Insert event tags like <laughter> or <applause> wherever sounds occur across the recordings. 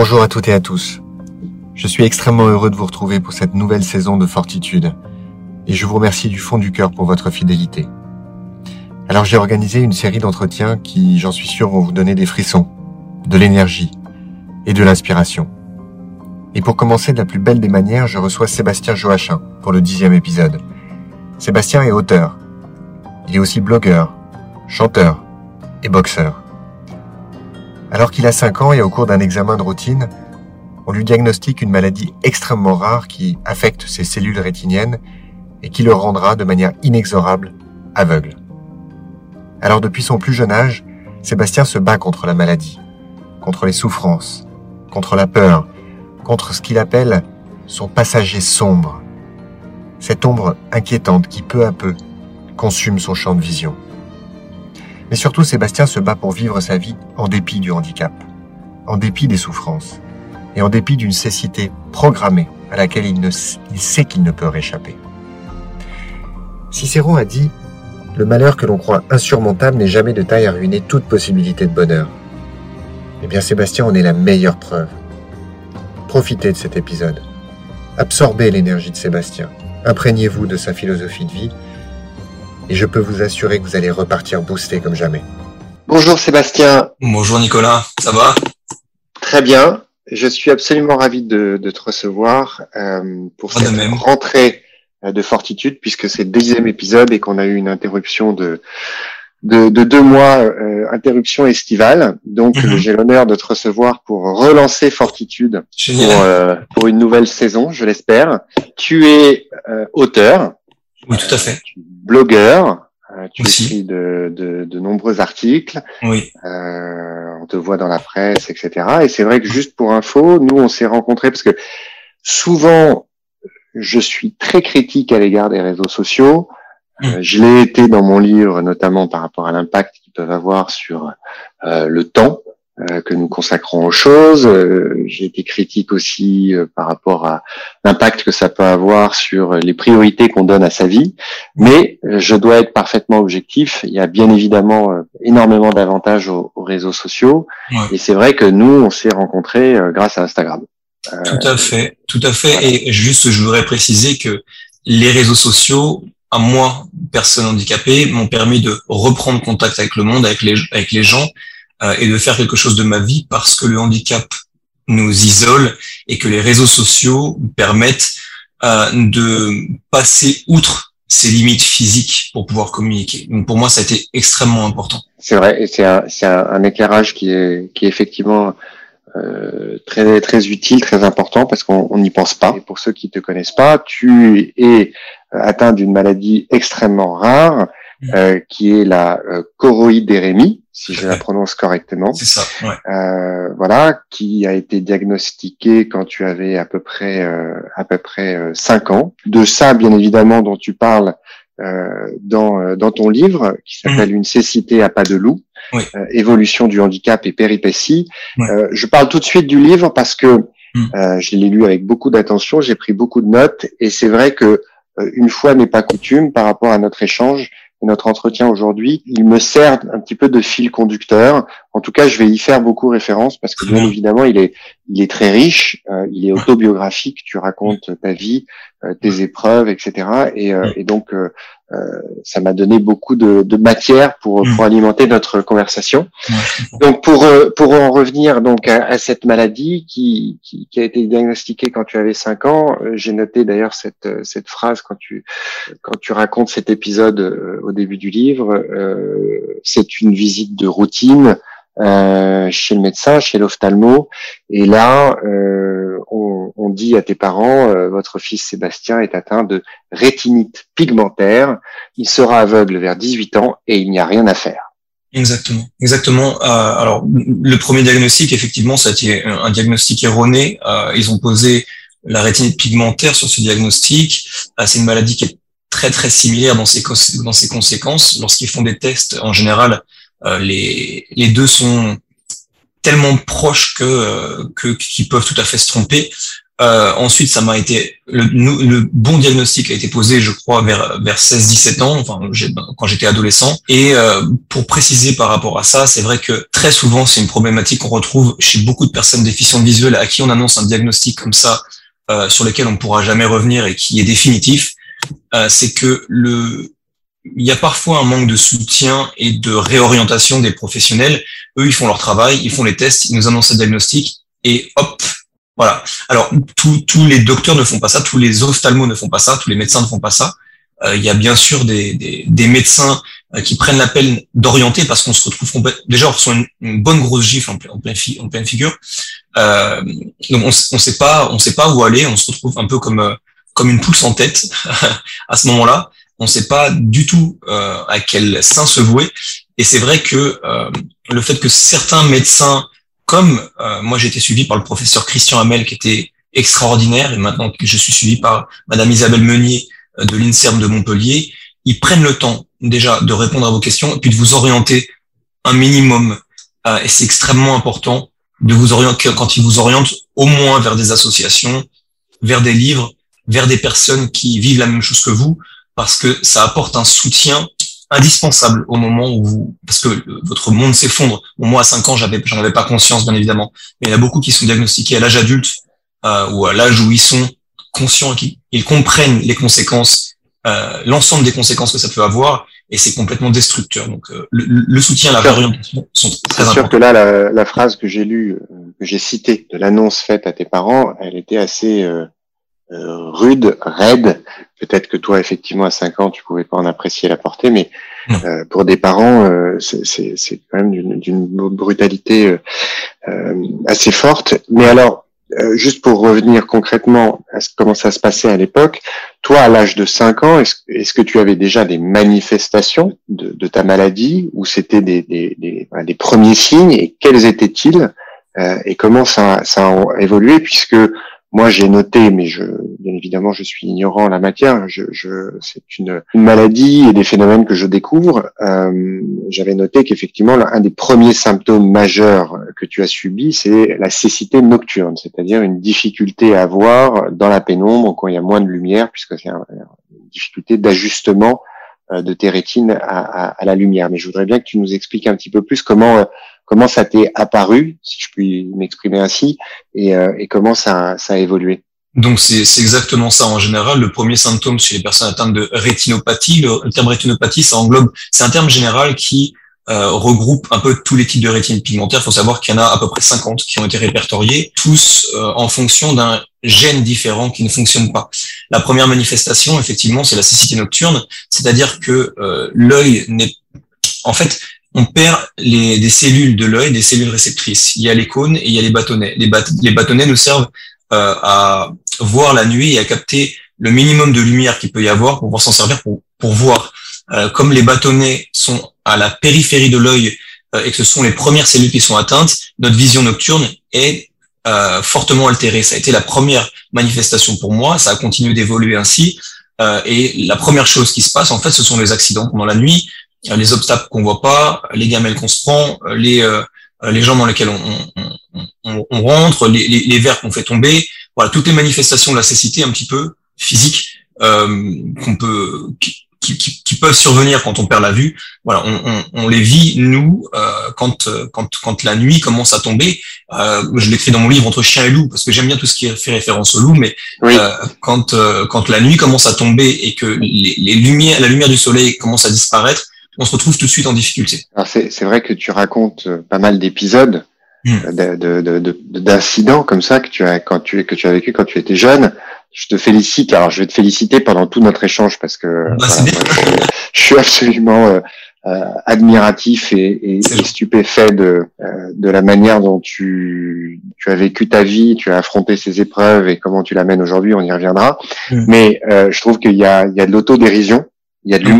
Bonjour à toutes et à tous. Je suis extrêmement heureux de vous retrouver pour cette nouvelle saison de Fortitude et je vous remercie du fond du cœur pour votre fidélité. Alors j'ai organisé une série d'entretiens qui, j'en suis sûr, vont vous donner des frissons, de l'énergie et de l'inspiration. Et pour commencer de la plus belle des manières, je reçois Sébastien Joachim pour le dixième épisode. Sébastien est auteur. Il est aussi blogueur, chanteur et boxeur. Alors qu'il a 5 ans et au cours d'un examen de routine, on lui diagnostique une maladie extrêmement rare qui affecte ses cellules rétiniennes et qui le rendra de manière inexorable aveugle. Alors depuis son plus jeune âge, Sébastien se bat contre la maladie, contre les souffrances, contre la peur, contre ce qu'il appelle son passager sombre, cette ombre inquiétante qui peu à peu consume son champ de vision. Mais surtout, Sébastien se bat pour vivre sa vie en dépit du handicap, en dépit des souffrances, et en dépit d'une cécité programmée à laquelle il, sait qu'il ne peut réchapper. Cicéron a dit Le malheur que l'on croit insurmontable n'est jamais de taille à ruiner toute possibilité de bonheur. Eh bien, Sébastien en est la meilleure preuve. Profitez de cet épisode. Absorbez l'énergie de Sébastien. Imprégnez-vous de sa philosophie de vie et je peux vous assurer que vous allez repartir boosté comme jamais. Bonjour Sébastien. Bonjour Nicolas, ça va? Très bien. Je suis absolument ravi de, te recevoir euh, pour cette rentrée euh, de Fortitude, puisque c'est le deuxième épisode et qu'on a eu une interruption de, de, deux mois, euh, interruption estivale. Donc mhm. j'ai l'honneur de te recevoir pour relancer Fortitude pour, pour, une nouvelle saison, je l'espère. Tu es auteur. Oui, tout à fait blogueur. Euh, tu écris de, de, de, nombreux articles. Oui. Euh, on te voit dans la presse, etc. Et c'est vrai que juste pour info, nous on s'est rencontrés parce que souvent je suis très critique à l'égard des réseaux sociaux. Euh, mm. je l'ai été dans mon livre, notamment par rapport à l'impact qu'ils peuvent avoir sur euh, le temps que nous consacrons aux choses. Euh, j'ai été critique aussi euh, par rapport à l'impact que ça peut avoir sur les priorités qu'on donne à sa vie. Mais je dois être parfaitement objectif. Il y a bien évidemment énormément d'avantages aux, réseaux sociaux. Et c'est vrai que nous, on s'est rencontrés grâce à Instagram. Tout à fait, tout à fait. Et juste, je voudrais préciser que les réseaux sociaux, à moi, personne handicapée, m'ont permis de reprendre contact avec le monde, avec les, avec les gens, euh, et de faire quelque chose de ma vie parce que le handicap nous isole et que les réseaux sociaux permettent euh, de passer outre ces limites physiques pour pouvoir communiquer. Donc pour moi, ça a été extrêmement important. C'est vrai, et c'est un, un, un, éclairage qui est, qui est effectivement euh, très très utile, très important parce qu'on n'y pense pas. Et pour ceux qui te connaissent pas, tu es atteint d'une maladie extrêmement rare mmh. euh, qui est la euh, choroïdérémie si je la prononce correctement. C'est ça. Ouais. Euh, voilà, qui a été diagnostiqué quand tu avais à peu près euh, à peu près euh, cinq ans. De ça, bien évidemment, dont tu parles euh, dans euh, dans ton livre, qui mhm. s'appelle Une cécité à pas de loup, oui. évolution du handicap et péripéties. je parle tout de suite du livre parce que mhm. je l'ai lu avec beaucoup d'attention, j'ai pris beaucoup de notes et c'est vrai que une fois n'est pas coutume par rapport à notre échange notre entretien aujourd'hui, il me sert un petit peu de fil conducteur. En tout cas, je vais y faire beaucoup référence parce que bien évidemment, il est, il est très riche, euh, il est autobiographique. Tu racontes ta vie, euh, tes épreuves, etc. Et, euh, et donc, euh, ça m'a donné beaucoup de, de matière pour, pour alimenter notre conversation. donc pour euh, pour en revenir donc à, cette maladie qui, qui, qui a été diagnostiquée quand tu avais 5 ans, euh, j'ai noté d'ailleurs cette cette phrase quand tu quand tu racontes cet épisode au début du livre, c'est une visite de routine euh, chez le médecin, chez l'ophtalmo. Et là, euh, on, on, dit à tes parents, euh, votre fils Sébastien est atteint de rétinite pigmentaire. Il sera aveugle vers 18 ans et il n'y a rien à faire. Exactement, exactement. Euh, alors, le premier diagnostic, effectivement, ça a été un diagnostic erroné. Euh, ils ont posé la rétinite pigmentaire sur ce diagnostic. c'est une maladie qui est très très similaire dans ses, dans ses conséquences. Lorsqu'ils font des tests, en général, les, les deux sont tellement proches que, euh, que qu'ils peuvent tout à fait se tromper. Euh, ensuite, ça m'a été le, le, bon diagnostic a été posé, je crois, vers vers 16-17 ans, enfin quand j'étais adolescent. Et euh, pour préciser par rapport à ça, c'est vrai que très souvent, c'est une problématique qu'on retrouve chez beaucoup de personnes déficientes visuelles à qui on annonce un diagnostic comme ça, euh, sur lequel on ne pourra jamais revenir et qui est définitif. Euh, c'est que le il y a parfois un manque de soutien et de réorientation des professionnels. Eux, ils font leur travail, ils font les tests, ils nous annoncent un diagnostic et hop, voilà. Alors, tous les docteurs ne font pas ça, tous les ophtalmos ne font pas ça, tous les médecins ne font pas ça. Euh, il y a bien sûr des, des, des médecins euh, qui prennent la peine d'orienter parce qu'on se retrouve déjà on reçoit une, bonne grosse gifle en, en, plein en pleine figure. Euh, donc on, on sait pas, on sait pas où aller. On se retrouve un peu comme euh, comme une poule sans tête <laughs> à ce moment-là. On ne sait pas du tout euh, à quel sein se vouer. Et c'est vrai que le fait que certains médecins comme euh, moi j'ai été suivi par le professeur Christian Hamel qui était extraordinaire et maintenant que je suis suivi par Madame Isabelle Meunier euh, de l'INSERM de Montpellier, ils prennent le temps déjà de répondre à vos questions et puis de vous orienter un minimum. Euh, et c'est extrêmement important de vous orienter quand ils vous orientent au moins vers des associations, vers des livres, vers des personnes qui vivent la même chose que vous, parce que ça apporte un soutien indispensable au moment où vous, parce que votre monde s'effondre. moi, à 5 ans, j'avais, j'en avais pas conscience, bien évidemment. Mais il y a beaucoup qui sont diagnostiqués à l'âge adulte, euh, ou à l'âge où ils sont conscients et qu'ils comprennent les conséquences, euh, l'ensemble des conséquences que ça peut avoir, et c'est complètement destructeur. Donc, euh, le, soutien, la réorientation sont très importants. C'est sûr que là, la, la phrase que j'ai lue, euh, que j'ai citée de l'annonce faite à tes parents, elle était assez euh, euh, rude, raide. Peut-être que toi, effectivement, à 5 ans, tu pouvais pas en apprécier la portée, mais euh, pour des parents, euh, c'est quand même d'une brutalité assez forte. Mais alors, juste pour revenir concrètement à comment ça se passait à l'époque, toi, à l'âge de 5 ans, est-ce que tu avais déjà des manifestations de, de ta maladie ou c'était des, des, des, des, premiers signes et quels étaient-ils et comment ça, ça a évolué puisque moi, j'ai noté, mais je, bien évidemment, je suis ignorant en la matière. Je, je, c'est une, une, maladie et des phénomènes que je découvre. Euh, j'avais noté qu'effectivement, un des premiers symptômes majeurs que tu as subi, c'est la cécité nocturne, c'est-à-dire une difficulté à voir dans la pénombre quand il y a moins de lumière, puisque c'est une difficulté d'ajustement de tes rétines à, à, à, la lumière. Mais je voudrais bien que tu nous expliques un petit peu plus comment euh, comment ça t'est apparu, si je puis m'exprimer ainsi, et, euh, et comment ça, ça a évolué donc c'est exactement ça en général. Le premier symptôme chez les personnes atteintes de rétinopathie, le, terme rétinopathie, ça englobe, c'est un terme général qui euh, regroupe un peu tous les types de rétine pigmentaire. Il faut savoir qu'il y en a à peu près 50 qui ont été répertoriés, tous euh, en fonction d'un gène différent qui ne fonctionne pas. La première manifestation, effectivement, c'est la cécité nocturne, c'est-à-dire que euh, l'œil n'est, en fait, on perd les, des cellules de l'œil, des cellules réceptrices. Il y a les cônes et il y a les bâtonnets. Les, les bâtonnets nous servent euh, à voir la nuit et à capter le minimum de lumière qu'il peut y avoir pour pouvoir s'en servir pour, pour voir. Euh, comme les bâtonnets sont à la périphérie de l'œil euh, et que ce sont les premières cellules qui sont atteintes, notre vision nocturne est euh, fortement altérée. Ça a été la première manifestation pour moi. Ça a continué d'évoluer ainsi. Euh, et la première chose qui se passe, en fait, ce sont les accidents pendant la nuit. Euh, les obstacles qu'on voit pas, les gamelles qu'on se prend, les les gens dans lesquels on, on, on, rentre, les, les, les verres qu'on fait tomber, voilà toutes les manifestations de la cécité un petit peu physique euh, qu'on peut qui, qui, qui, peuvent survenir quand on perd la vue. Voilà, on, on les vit nous euh, quand quand quand la nuit commence à tomber. Euh, je l'écris dans mon livre entre chien et loup parce que j'aime bien tout ce qui fait référence au loup, mais quand quand la nuit commence à tomber et que les, les lumières, la lumière du soleil commence à disparaître, on se retrouve tout de suite en difficulté. C'est vrai que tu racontes euh, pas mal d'épisodes, euh, d'incidents comme ça que tu as quand tu que tu as vécu quand tu étais jeune. Je te félicite. Alors je vais te féliciter pendant tout notre échange parce que bah, je, suis absolument euh, admiratif et, et, stupéfait de de la manière dont tu tu as vécu ta vie, tu as affronté ces épreuves et comment tu l'amènes aujourd'hui. On y reviendra. Hmm. Mais je trouve qu'il y a il y a de l'autodérision, il y a de hmm.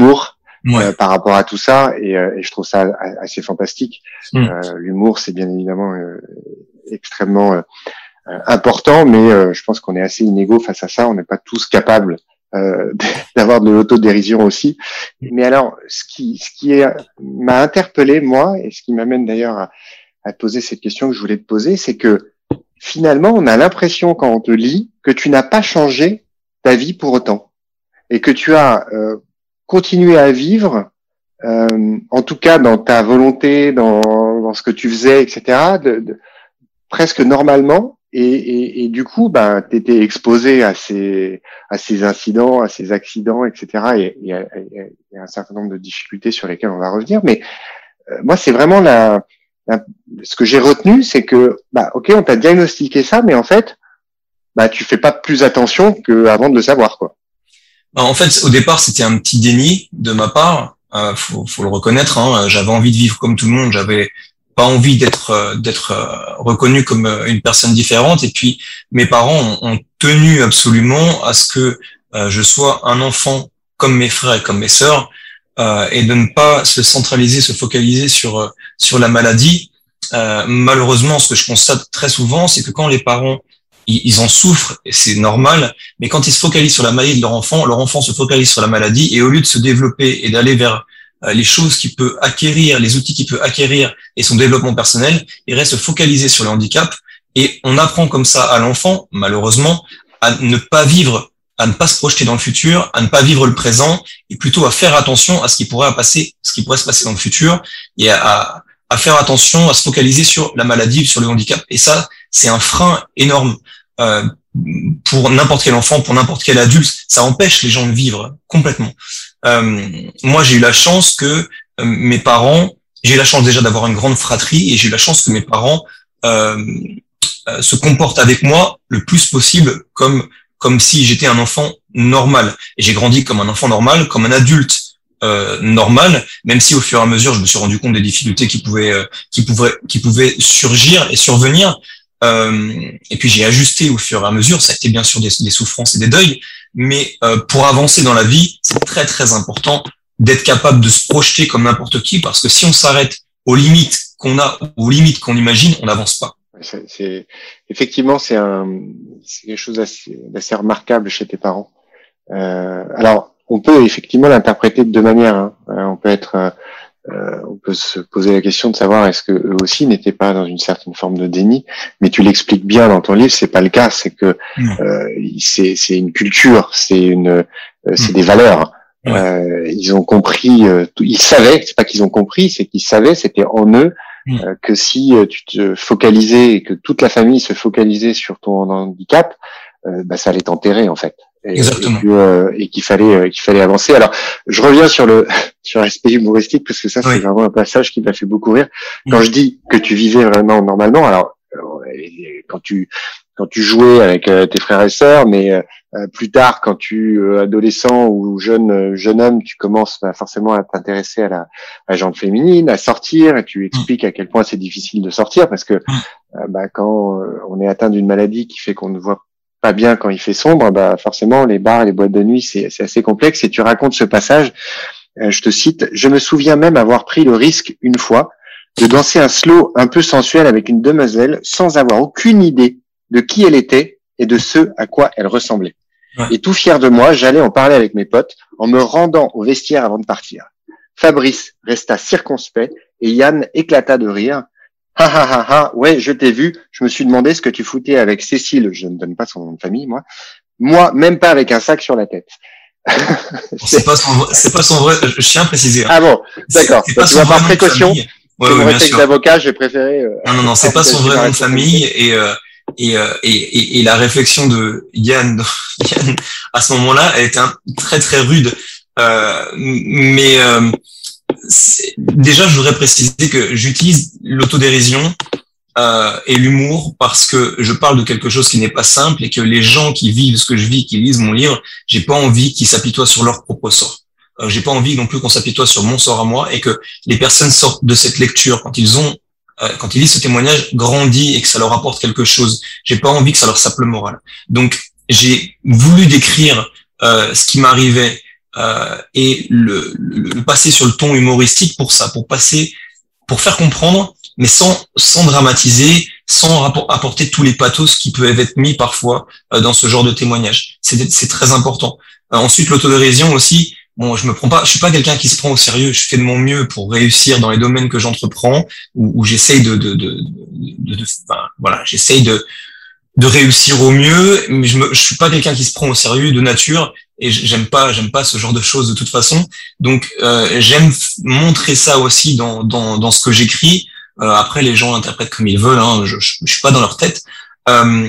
Euh, par rapport à tout ça et, euh, et je trouve ça assez fantastique. Mm. Euh, l'humour, c'est bien évidemment extrêmement important, mais je pense qu'on est assez inégaux face à ça. On n'est pas tous capables euh, <laughs> d'avoir de l'autodérision aussi. Mais alors, ce qui, ce qui m'a interpellé moi et ce qui m'amène d'ailleurs à, à, poser cette question que je voulais te poser, c'est que finalement, on a l'impression quand on te lit que tu n'as pas changé ta vie pour autant et que tu as euh, continué à vivre, euh, en tout cas dans ta volonté, dans, dans ce que tu faisais, etc., de, de, presque normalement. Et, et, et, du coup, ben, tu étais exposé à ces, à ces incidents, à ces accidents, etc. Et, et, et, un certain nombre de difficultés sur lesquelles on va revenir. Mais euh, moi, c'est vraiment la, ce que j'ai retenu, c'est que, bah, ok, on t'a diagnostiqué ça, mais en fait, bah, tu fais pas plus attention qu'avant de le savoir, quoi. Bah, en fait, au départ, c'était un petit déni de ma part. Euh, faut, faut le reconnaître. Hein. J'avais envie de vivre comme tout le monde. J'avais pas envie d'être euh, d'être euh, reconnu comme euh, une personne différente. Et puis, mes parents ont, tenu absolument à ce que je sois un enfant comme mes frères et comme mes sœurs. Et de ne pas se centraliser, se focaliser sur sur la maladie. Malheureusement, ce que je constate très souvent, c'est que quand les parents ils, en souffrent, c'est normal, mais quand ils se focalisent sur la maladie de leur enfant, leur enfant se focalise sur la maladie, et au lieu de se développer et d'aller vers les choses qu'il peut acquérir, les outils qu'il peut acquérir et son développement personnel, il reste focalisé sur le handicap. Et on apprend comme ça à l'enfant, malheureusement, à ne pas vivre à ne pas se projeter dans le futur, à ne pas vivre le présent, et plutôt à faire attention à ce qui pourrait passer, ce qui pourrait se passer dans le futur, et à, à faire attention, à se focaliser sur la maladie, sur le handicap. Et ça, c'est un frein énorme euh, pour n'importe quel enfant, pour n'importe quel adulte. Ça empêche les gens de vivre complètement. Euh, moi, j'ai eu la chance que euh, mes parents, j'ai eu la chance déjà d'avoir une grande fratrie, et j'ai eu la chance que mes parents euh, euh se comportent avec moi le plus possible comme comme si j'étais un enfant normal. Et j'ai grandi comme un enfant normal, comme un adulte euh, normal, même si au fur et à mesure, je me suis rendu compte des difficultés qui pouvaient, euh, qui pouvaient, qui pouvaient surgir et survenir. Euh, et puis j'ai ajusté au fur et à mesure. Ça a été bien sûr des, souffrances et des deuils, mais euh, pour avancer dans la vie, c'est très très important d'être capable de se projeter comme n'importe qui, parce que si on s'arrête aux limites qu'on a, aux limites qu'on imagine, on n'avance pas. C'est effectivement c'est quelque chose d'assez remarquable chez tes parents. Euh, alors on peut effectivement l'interpréter de deux manières. Hein. Euh, on peut être euh, euh, on peut se poser la question de savoir est-ce que eux aussi n'étaient pas dans une certaine forme de déni, mais tu l'expliques bien dans ton livre, c'est pas le cas, c'est que euh, c'est une culture, c'est une euh, c'est mm. des valeurs. ils ont compris, ils savaient, c'est pas qu'ils ont compris, c'est qu'ils savaient, c'était en eux Mm. Euh, que si euh, tu te focalisais et que toute la famille se focalisait sur ton handicap, euh, bah, ça allait t'enterrer en fait. Et, Exactement. Et, qu'il fallait qu'il fallait avancer. Alors, je reviens sur le <laughs> sur l'aspect humoristique parce que ça c'est vraiment un passage qui m'a fait beaucoup rire. Mm. Quand je dis que tu vivais vraiment normalement, alors quand tu quand tu jouais avec tes frères et sœurs, mais euh, plus tard, quand tu euh, adolescent ou jeune euh, jeune homme, tu commences bah, forcément à t'intéresser à la, à la féminine, à sortir, et tu expliques à quel point c'est difficile de sortir parce que mm. bah, quand on est atteint d'une maladie qui fait qu'on ne voit pas bien quand il fait sombre, bah forcément les bars et les boîtes de nuit c'est assez complexe. Et tu racontes ce passage, je te cite, je me souviens même avoir pris le risque une fois de danser un slow un peu sensuel avec une demoiselle sans avoir aucune idée de qui elle était et de ce à quoi elle ressemblait. Et tout fier de moi, j'allais en parler avec mes potes en me rendant au vestiaire avant de partir. Fabrice resta circonspect et Yann éclata de rire. Ha ha ha ha, ouais, je t'ai vu. Je me suis demandé ce que tu foutais avec Cécile, je ne donne pas son nom de famille, moi. Moi, même pas avec un sac sur la tête. c'est pas son, c'est pas son vrai, je tiens à préciser. Hein. Ah bon, d'accord. Tu vas par précaution. Ouais, ouais, bien sûr. d'avocat, j'ai préféré. Euh, non, non, non, c'est pas son vrai nom de famille et, euh, euh, et, et, et, la réflexion de Yann, <laughs> Yann à ce moment-là, elle était un, très très rude. Euh, mais euh, déjà, je voudrais préciser que j'utilise l'autodérision euh, et l'humour parce que je parle de quelque chose qui n'est pas simple et que les gens qui vivent ce que je vis, qui lisent mon livre, j'ai pas envie qu'ils s'apitoient sur leur propre sort. Euh, j'ai pas envie non plus qu'on s'apitoie sur mon sort à moi et que les personnes sortent de cette lecture quand ils ont euh, quand ils lisent ce témoignage, grandit et que ça leur apporte quelque chose. J'ai pas envie que ça leur sape le moral. Donc, j'ai voulu décrire euh, ce qui m'arrivait et le, le, passer sur le ton humoristique pour ça, pour passer, pour faire comprendre, mais sans sans dramatiser, sans apporter tous les pathos qui peuvent être mis parfois euh, dans ce genre de témoignage. C'est très important. ensuite, l'autodérision aussi, bon, je me prends pas, je suis pas quelqu'un qui se prend au sérieux. Je fais de mon mieux pour réussir dans les domaines que j'entreprends, où, j'essaye de, de, de, de, de enfin, voilà, j'essaye de de réussir au mieux, mais je, me, je suis pas quelqu'un qui se prend au sérieux de nature et j'aime pas j'aime pas ce genre de choses de toute façon. Donc euh, j'aime montrer ça aussi dans dans, dans ce que j'écris. Euh, après les gens l'interprètent comme ils veulent, hein, je, je, suis pas dans leur tête. Euh,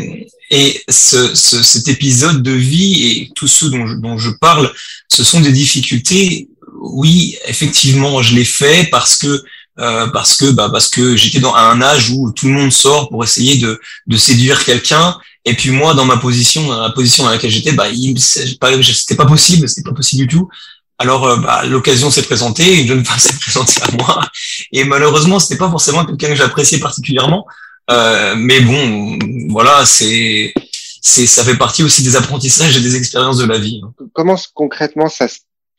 et ce, ce, cet épisode de vie et tout ce dont je, dont je parle, ce sont des difficultés. Oui, effectivement, je l'ai fait parce que euh, parce que bah, parce que j'étais dans un âge où tout le monde sort pour essayer de, de séduire quelqu'un et puis moi dans ma position dans la position dans laquelle j'étais bah c'était pas possible c'était pas possible du tout. Alors euh, bah, l'occasion s'est présentée une jeune femme <laughs> s'est présentée à moi. Et malheureusement c'était pas forcément quelqu'un que j'appréciais particulièrement. Euh, mais bon voilà c'est c'est ça fait partie aussi des apprentissages et des expériences de la vie comment concrètement ça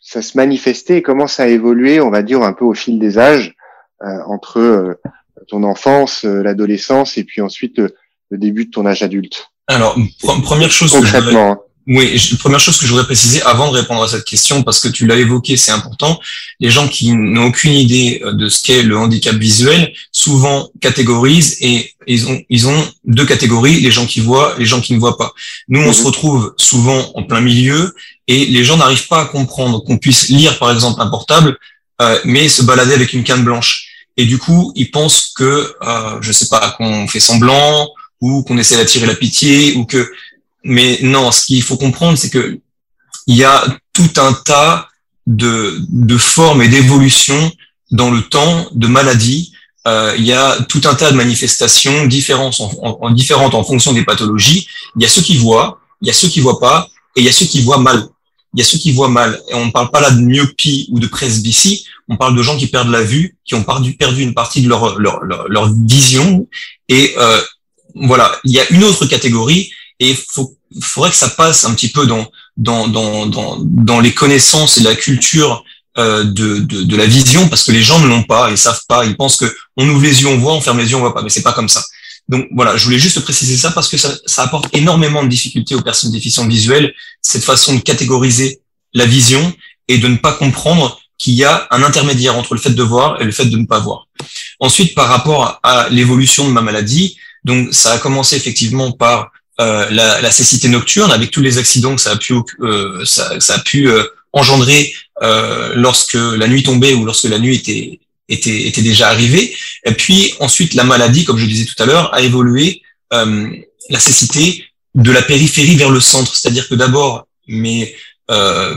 ça se manifestait et comment ça a évolué on va dire un peu au fil des âges euh, entre euh, ton enfance, euh, l'adolescence et puis ensuite le début de ton âge adulte? Alors, première chose concrètement. Que oui, première chose que je voudrais préciser avant de répondre à cette question, parce que tu l'as évoqué, c'est important. Les gens qui n'ont aucune idée de ce qu'est le handicap visuel, souvent catégorisent et ils ont, ils ont deux catégories, les gens qui voient, les gens qui ne voient pas. Nous, on mhm. se retrouve souvent en plein milieu et les gens n'arrivent pas à comprendre qu'on puisse lire, par exemple, un portable, euh, mais se balader avec une canne blanche. Et du coup, ils pensent que, euh, je sais pas, qu'on fait semblant ou qu'on essaie d'attirer la pitié ou que. Mais non, ce qu'il faut comprendre, c'est que il y a tout un tas de, de formes et d'évolutions dans le temps, de maladies. Euh, il y a tout un tas de manifestations différentes en, en, différentes en fonction des pathologies. Il y a ceux qui voient, il y a ceux qui voient pas, et il y a ceux qui voient mal il y a ceux qui voient mal. Et on ne parle pas là de myopie ou de presbytie, on parle de gens qui perdent la vue, qui ont perdu, perdu une partie de leur, leur, leur, vision. Et euh, voilà, il y a une autre catégorie et il faudrait que ça passe un petit peu dans, dans, dans, dans, dans les connaissances et la culture euh, de, de, de, la vision parce que les gens ne l'ont pas, ils savent pas, ils pensent que on ouvre les yeux, on voit, on ferme les yeux, on voit pas, mais c'est pas comme ça. Donc voilà, je voulais juste préciser ça parce que ça, ça apporte énormément de difficultés aux personnes déficientes visuelles, cette façon de catégoriser la vision et de ne pas comprendre qu'il y a un intermédiaire entre le fait de voir et le fait de ne pas voir. Ensuite, par rapport à l'évolution de ma maladie, donc ça a commencé effectivement par euh, la, la, cécité nocturne avec tous les accidents que ça a pu, euh, ça, ça, a pu euh, engendrer euh, lorsque la nuit tombait ou lorsque la nuit était était, était déjà arrivé. Et puis ensuite, la maladie, comme je disais tout à l'heure, a évolué euh, la cécité de la périphérie vers le centre. C'est-à-dire que d'abord, mais euh,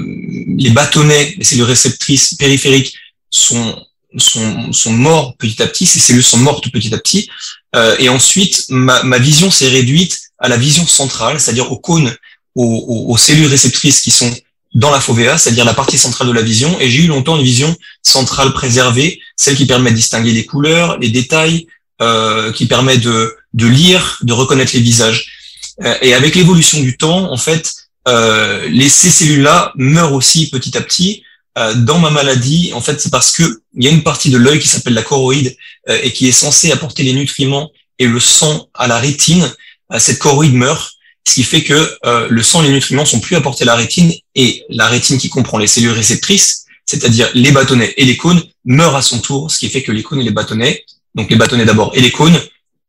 les bâtonnets, les cellules réceptrices périphériques sont, sont, sont morts petit à petit, ces cellules sont mortes petit à petit. Euh, et ensuite, ma, ma vision s'est réduite à la vision centrale, c'est-à-dire aux cônes, aux, aux, aux cellules réceptrices qui sont dans la fovea, c'est-à-dire la partie centrale de la vision, et j'ai eu longtemps une vision centrale préservée, celle qui permet de distinguer les couleurs, les détails, euh, qui permet de, de lire, de reconnaître les visages. Euh, et avec l'évolution du temps, en fait, euh, les, ces cellules-là meurent aussi petit à petit. Euh, dans ma maladie, en fait, c'est parce que il y a une partie de l'œil qui s'appelle la choroïde euh, et qui est censée apporter les nutriments et le sang à la rétine. Euh, cette choroïde meurt ce qui fait que le sang et les nutriments sont plus apportés à la rétine et la rétine qui comprend les cellules réceptrices, c'est-à-dire les bâtonnets et les cônes, meurt à son tour, ce qui fait que les cônes et les bâtonnets, donc les bâtonnets d'abord et les cônes,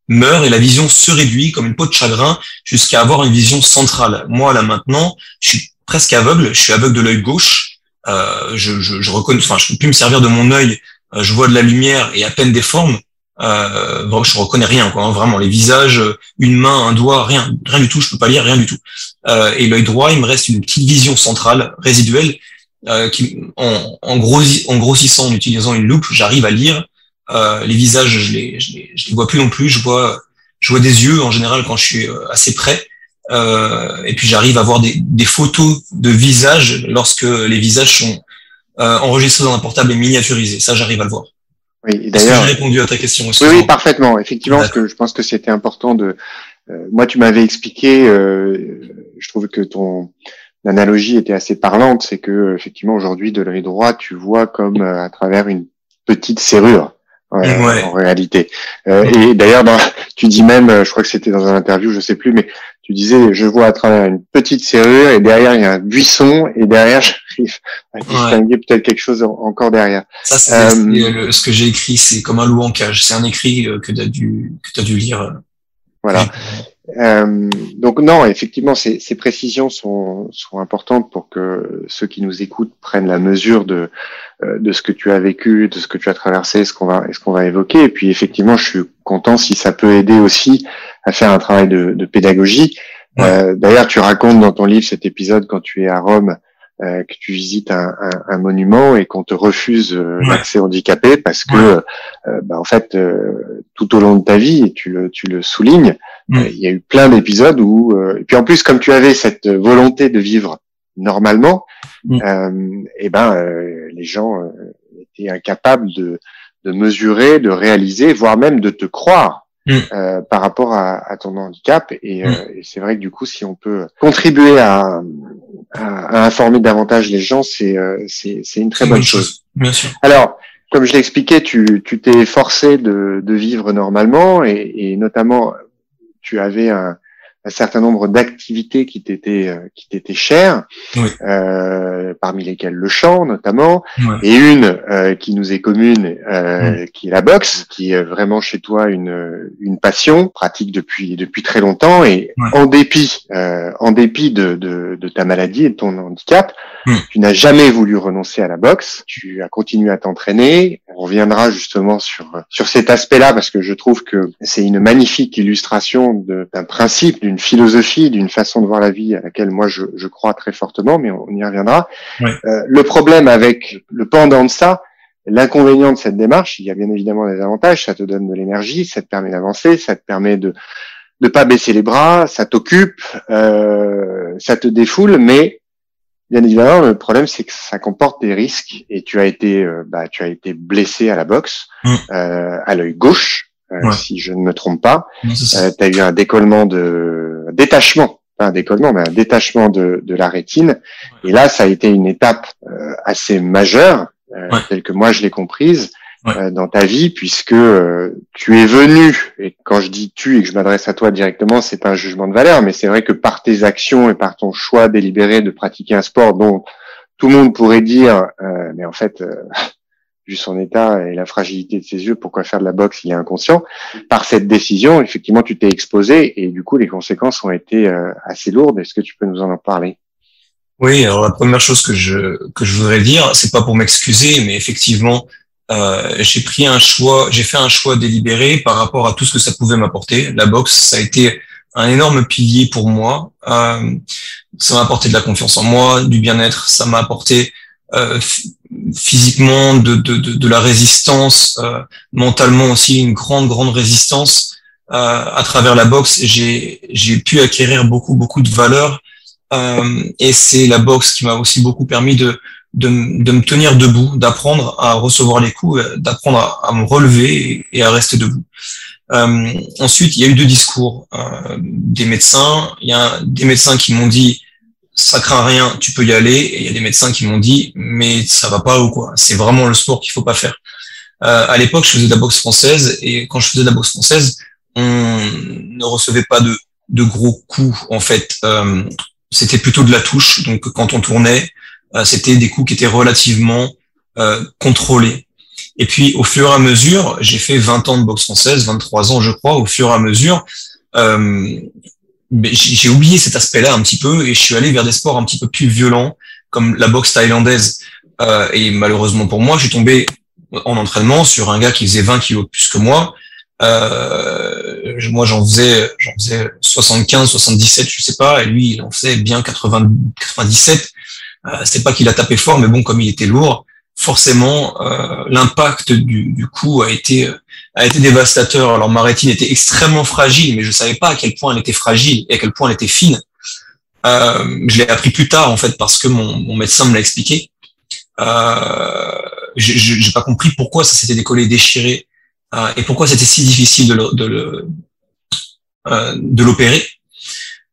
meurent et la vision se réduit comme une peau de chagrin jusqu'à avoir une vision centrale. Moi là maintenant, je suis presque aveugle, je suis aveugle de l'œil gauche, je, je, je reconnais, enfin je peux plus me servir de mon œil, euh, je vois de la lumière et à peine des formes, euh, bon, je reconnais rien, quoi, hein, vraiment les visages, une main, un doigt, rien, rien du tout, je peux pas lire rien du tout. Euh, et l'œil droit, il me reste une petite vision centrale, résiduelle, euh, qui, en, en, grossissant, en utilisant une loupe, j'arrive à lire. Euh, les visages, je les, je les, je les vois plus non plus. Je vois, je vois des yeux en général quand je suis euh, assez près. Euh, et puis j'arrive à voir des, des, photos de visages lorsque les visages sont euh, enregistrés dans un portable et miniaturisés. Ça, j'arrive à le voir. Oui, d'ailleurs. J'ai répondu à ta question aussi. Oui, oui, parfaitement. Effectivement, parce que je pense que c'était important de. Euh, moi, tu m'avais expliqué. Euh, je trouve que ton analogie était assez parlante. C'est que effectivement, aujourd'hui, de l'œil droit, tu vois comme euh, à travers une petite serrure. En réalité. Et d'ailleurs, tu dis même, je crois que c'était dans un interview, je sais plus, mais tu disais, je vois à travers une petite serrure et derrière il y a un buisson et derrière <laughs> j'arrive à distinguer peut-être quelque chose encore derrière. Ça, c'est euh, ce que j'ai écrit, c'est comme un loup en cage. C'est un écrit euh, que tu as dû que as dû lire. Voilà. Euh, donc non, effectivement, ces, ces précisions sont, sont, importantes pour que ceux qui nous écoutent prennent la mesure de, euh, de ce que tu as vécu, de ce que tu as traversé, ce qu'on va, ce qu'on va évoquer. Et puis effectivement, je suis content si ça peut aider aussi à faire un travail de, de pédagogie. Euh, D'ailleurs, tu racontes dans ton livre cet épisode quand tu es à Rome euh, que tu visites un, un, un monument et qu'on te refuse euh, l'accès handicapé parce que, euh, bah, en fait, tout au long de ta vie, et tu le, tu le soulignes, il y a eu plein d'épisodes où, et puis en plus, comme tu avais cette volonté de vivre normalement, et ben, les gens étaient incapables de, de mesurer, de réaliser, voire même de te croire Mm. Euh, par rapport à, à, ton handicap. Et, mm. euh, et c'est vrai que du coup, si on peut contribuer à, à, informer davantage les gens, c'est euh, c'est une très bonne chose. Bien sûr. Alors, comme je l'ai expliqué, tu t'es forcé de, de, vivre normalement et, et, notamment, tu avais un, un certain nombre d'activités qui t'étaient euh, qui t'étaient chères, euh, parmi lesquelles le chant notamment, et une euh, qui nous est commune, euh, qui est la boxe, qui est vraiment chez toi une une passion, pratique depuis depuis très longtemps, et en dépit euh, en dépit de, de, de ta maladie et de ton handicap, tu n'as jamais voulu renoncer à la boxe, tu as continué à t'entraîner. On reviendra justement sur sur cet aspect-là parce que je trouve que c'est une magnifique illustration d'un principe, d'une philosophie, d'une façon de voir la vie à laquelle moi je, je crois très fortement, mais on, y reviendra. Euh, le problème avec le pendant de ça, l'inconvénient de cette démarche, il y a bien évidemment des avantages, ça te donne de l'énergie, ça te permet d'avancer, ça te permet de ne pas baisser les bras, ça t'occupe, euh, ça te défoule, mais bien évidemment le problème c'est que ça comporte des risques et tu as été euh, bah, tu as été blessé à la boxe, mm. euh, à l'œil gauche, euh, si je ne me trompe pas. Euh, tu as eu un décollement de détachement, pas un décollement, mais un détachement de, de la rétine. Et là, ça a été une étape euh, assez majeure, telle que moi je l'ai comprise. dans ta vie puisque tu es venu et quand je dis tu et que je m'adresse à toi directement c'est pas un jugement de valeur mais c'est vrai que par tes actions et par ton choix délibéré de pratiquer un sport dont tout le monde pourrait dire mais en fait vu son état et la fragilité de ses yeux, pourquoi faire de la boxe Il est inconscient. Par cette décision, effectivement, tu t'es exposé et du coup, les conséquences ont été euh, assez lourdes. Est-ce que tu peux nous en parler? Oui. Alors la première chose que je que je voudrais dire, c'est pas pour m'excuser, mais effectivement, euh, j'ai pris un choix, j'ai fait un choix délibéré par rapport à tout ce que ça pouvait m'apporter. La boxe, ça a été un énorme pilier pour moi. Euh, ça m'a apporté de la confiance en moi, du bien-être. Ça m'a apporté euh, physiquement, de, de, de, de, la résistance, euh, mentalement aussi une grande, grande résistance. Euh, à travers la boxe, j'ai pu acquérir beaucoup, beaucoup de valeur. Euh, et c'est la boxe qui m'a aussi beaucoup permis de, de, de me tenir debout, d'apprendre à recevoir les coups, d'apprendre à, à, me relever et, à rester debout. Euh, ensuite, il y a eu deux discours euh, des médecins. Il y a des médecins qui m'ont dit ça craint rien, tu peux y aller. Et il y a des médecins qui m'ont dit, mais ça va pas ou quoi. C'est vraiment le sport qu'il faut pas faire. Euh, à l'époque, je faisais de la boxe française et quand je faisais de la boxe française, on ne recevait pas de, de gros coups en fait. Euh, c'était plutôt de la touche. Donc quand on tournait, euh, c'était des coups qui étaient relativement euh, contrôlés. Et puis au fur et à mesure, j'ai fait 20 ans de boxe française, 23 ans je crois. Au fur et à mesure, euh, j'ai oublié cet aspect-là un petit peu et je suis allé vers des sports un petit peu plus violents comme la boxe thaïlandaise. Euh, et malheureusement pour moi, je suis tombé en entraînement sur un gars qui faisait 20 kilos plus que moi. Euh, moi, j'en faisais, j'en faisais 75, 77, je sais pas, et lui, il en faisait bien 80, 97. Euh, c'est pas qu'il a tapé fort, mais bon, comme il était lourd, forcément, euh, l'impact du, du, coup a été a été dévastateur. Alors ma rétine était extrêmement fragile, mais je savais pas à quel point elle était fragile et à quel point elle était fine. Euh, je l'ai appris plus tard en fait parce que mon, médecin me l'a expliqué. Euh, j'ai pas compris pourquoi ça s'était décollé, déchiré euh, et pourquoi c'était si difficile de de euh, l'opérer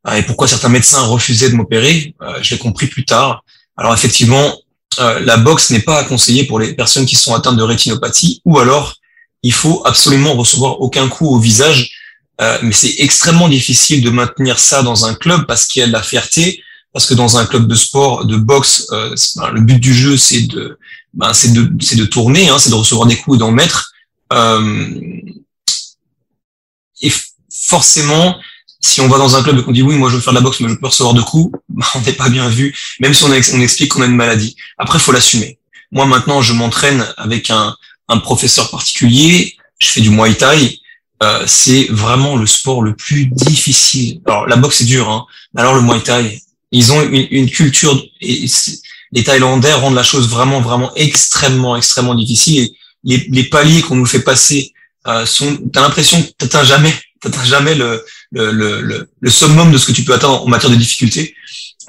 euh, et pourquoi certains médecins refusaient de m'opérer. Euh, je l'ai compris plus tard. Alors effectivement, la boxe n'est pas à conseiller pour les personnes qui sont atteintes de rétinopathie ou alors il faut absolument recevoir aucun coup au visage. Euh, mais c'est extrêmement difficile de maintenir ça dans un club parce qu'il y a de la fierté, parce que dans un club de sport, de boxe, euh, ben, le but du jeu c'est de, ben, c'est de, c'est de tourner, hein, c'est de recevoir des coups et d'en mettre. Euh, et forcément, si on va dans un club et qu'on dit oui, moi je veux faire de la boxe, mais je peux recevoir de coups, bah, <laughs> on n'est pas bien vu, même si on, explique qu'on a une maladie. Après, faut l'assumer. Moi maintenant, je m'entraîne avec un, un professeur particulier, je fais du Muay Thai, euh, c'est vraiment le sport le plus difficile. Alors la boxe c'est dur, hein. alors le Muay Thai, ils ont une, une culture et les Thaïlandais rendent la chose vraiment vraiment extrêmement extrêmement difficile. Et les, les paliers qu'on nous fait passer euh, sont, t'as l'impression que t'atteins jamais, t'atteins jamais le, le, le, le, summum de ce que tu peux atteindre en matière de difficulté.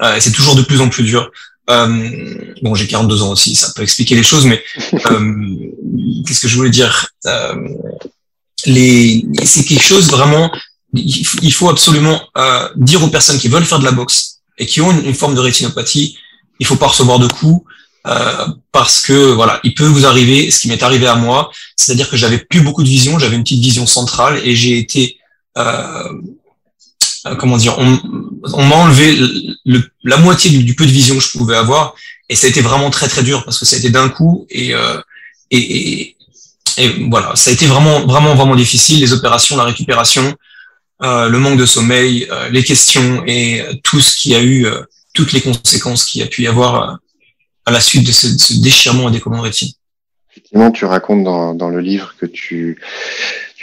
Euh, c'est toujours de plus en plus dur. Euh, bon, j'ai 42 ans aussi, ça peut expliquer les choses, mais <laughs> euh, qu'est-ce que je voulais dire euh, les, C'est quelque chose vraiment. Il faut absolument euh, dire aux personnes qui veulent faire de la boxe et qui ont une, forme de rétinopathie, il faut pas recevoir de coups euh, parce que voilà, il peut vous arriver ce qui m'est arrivé à moi, c'est-à-dire que j'avais plus beaucoup de vision, j'avais une petite vision centrale et j'ai été comment dire, on, on m'a enlevé le, la moitié du, peu de vision que je pouvais avoir, et ça a été vraiment très très dur parce que ça a été d'un coup et, euh, et, et, voilà, ça a été vraiment vraiment vraiment difficile. Les opérations, la récupération, euh, le manque de sommeil, euh, les questions et tout ce qui a eu, toutes les conséquences qu'il a pu y avoir à la suite de ce, ce déchirement et des commandes rétines. Effectivement, tu racontes dans, dans le livre que tu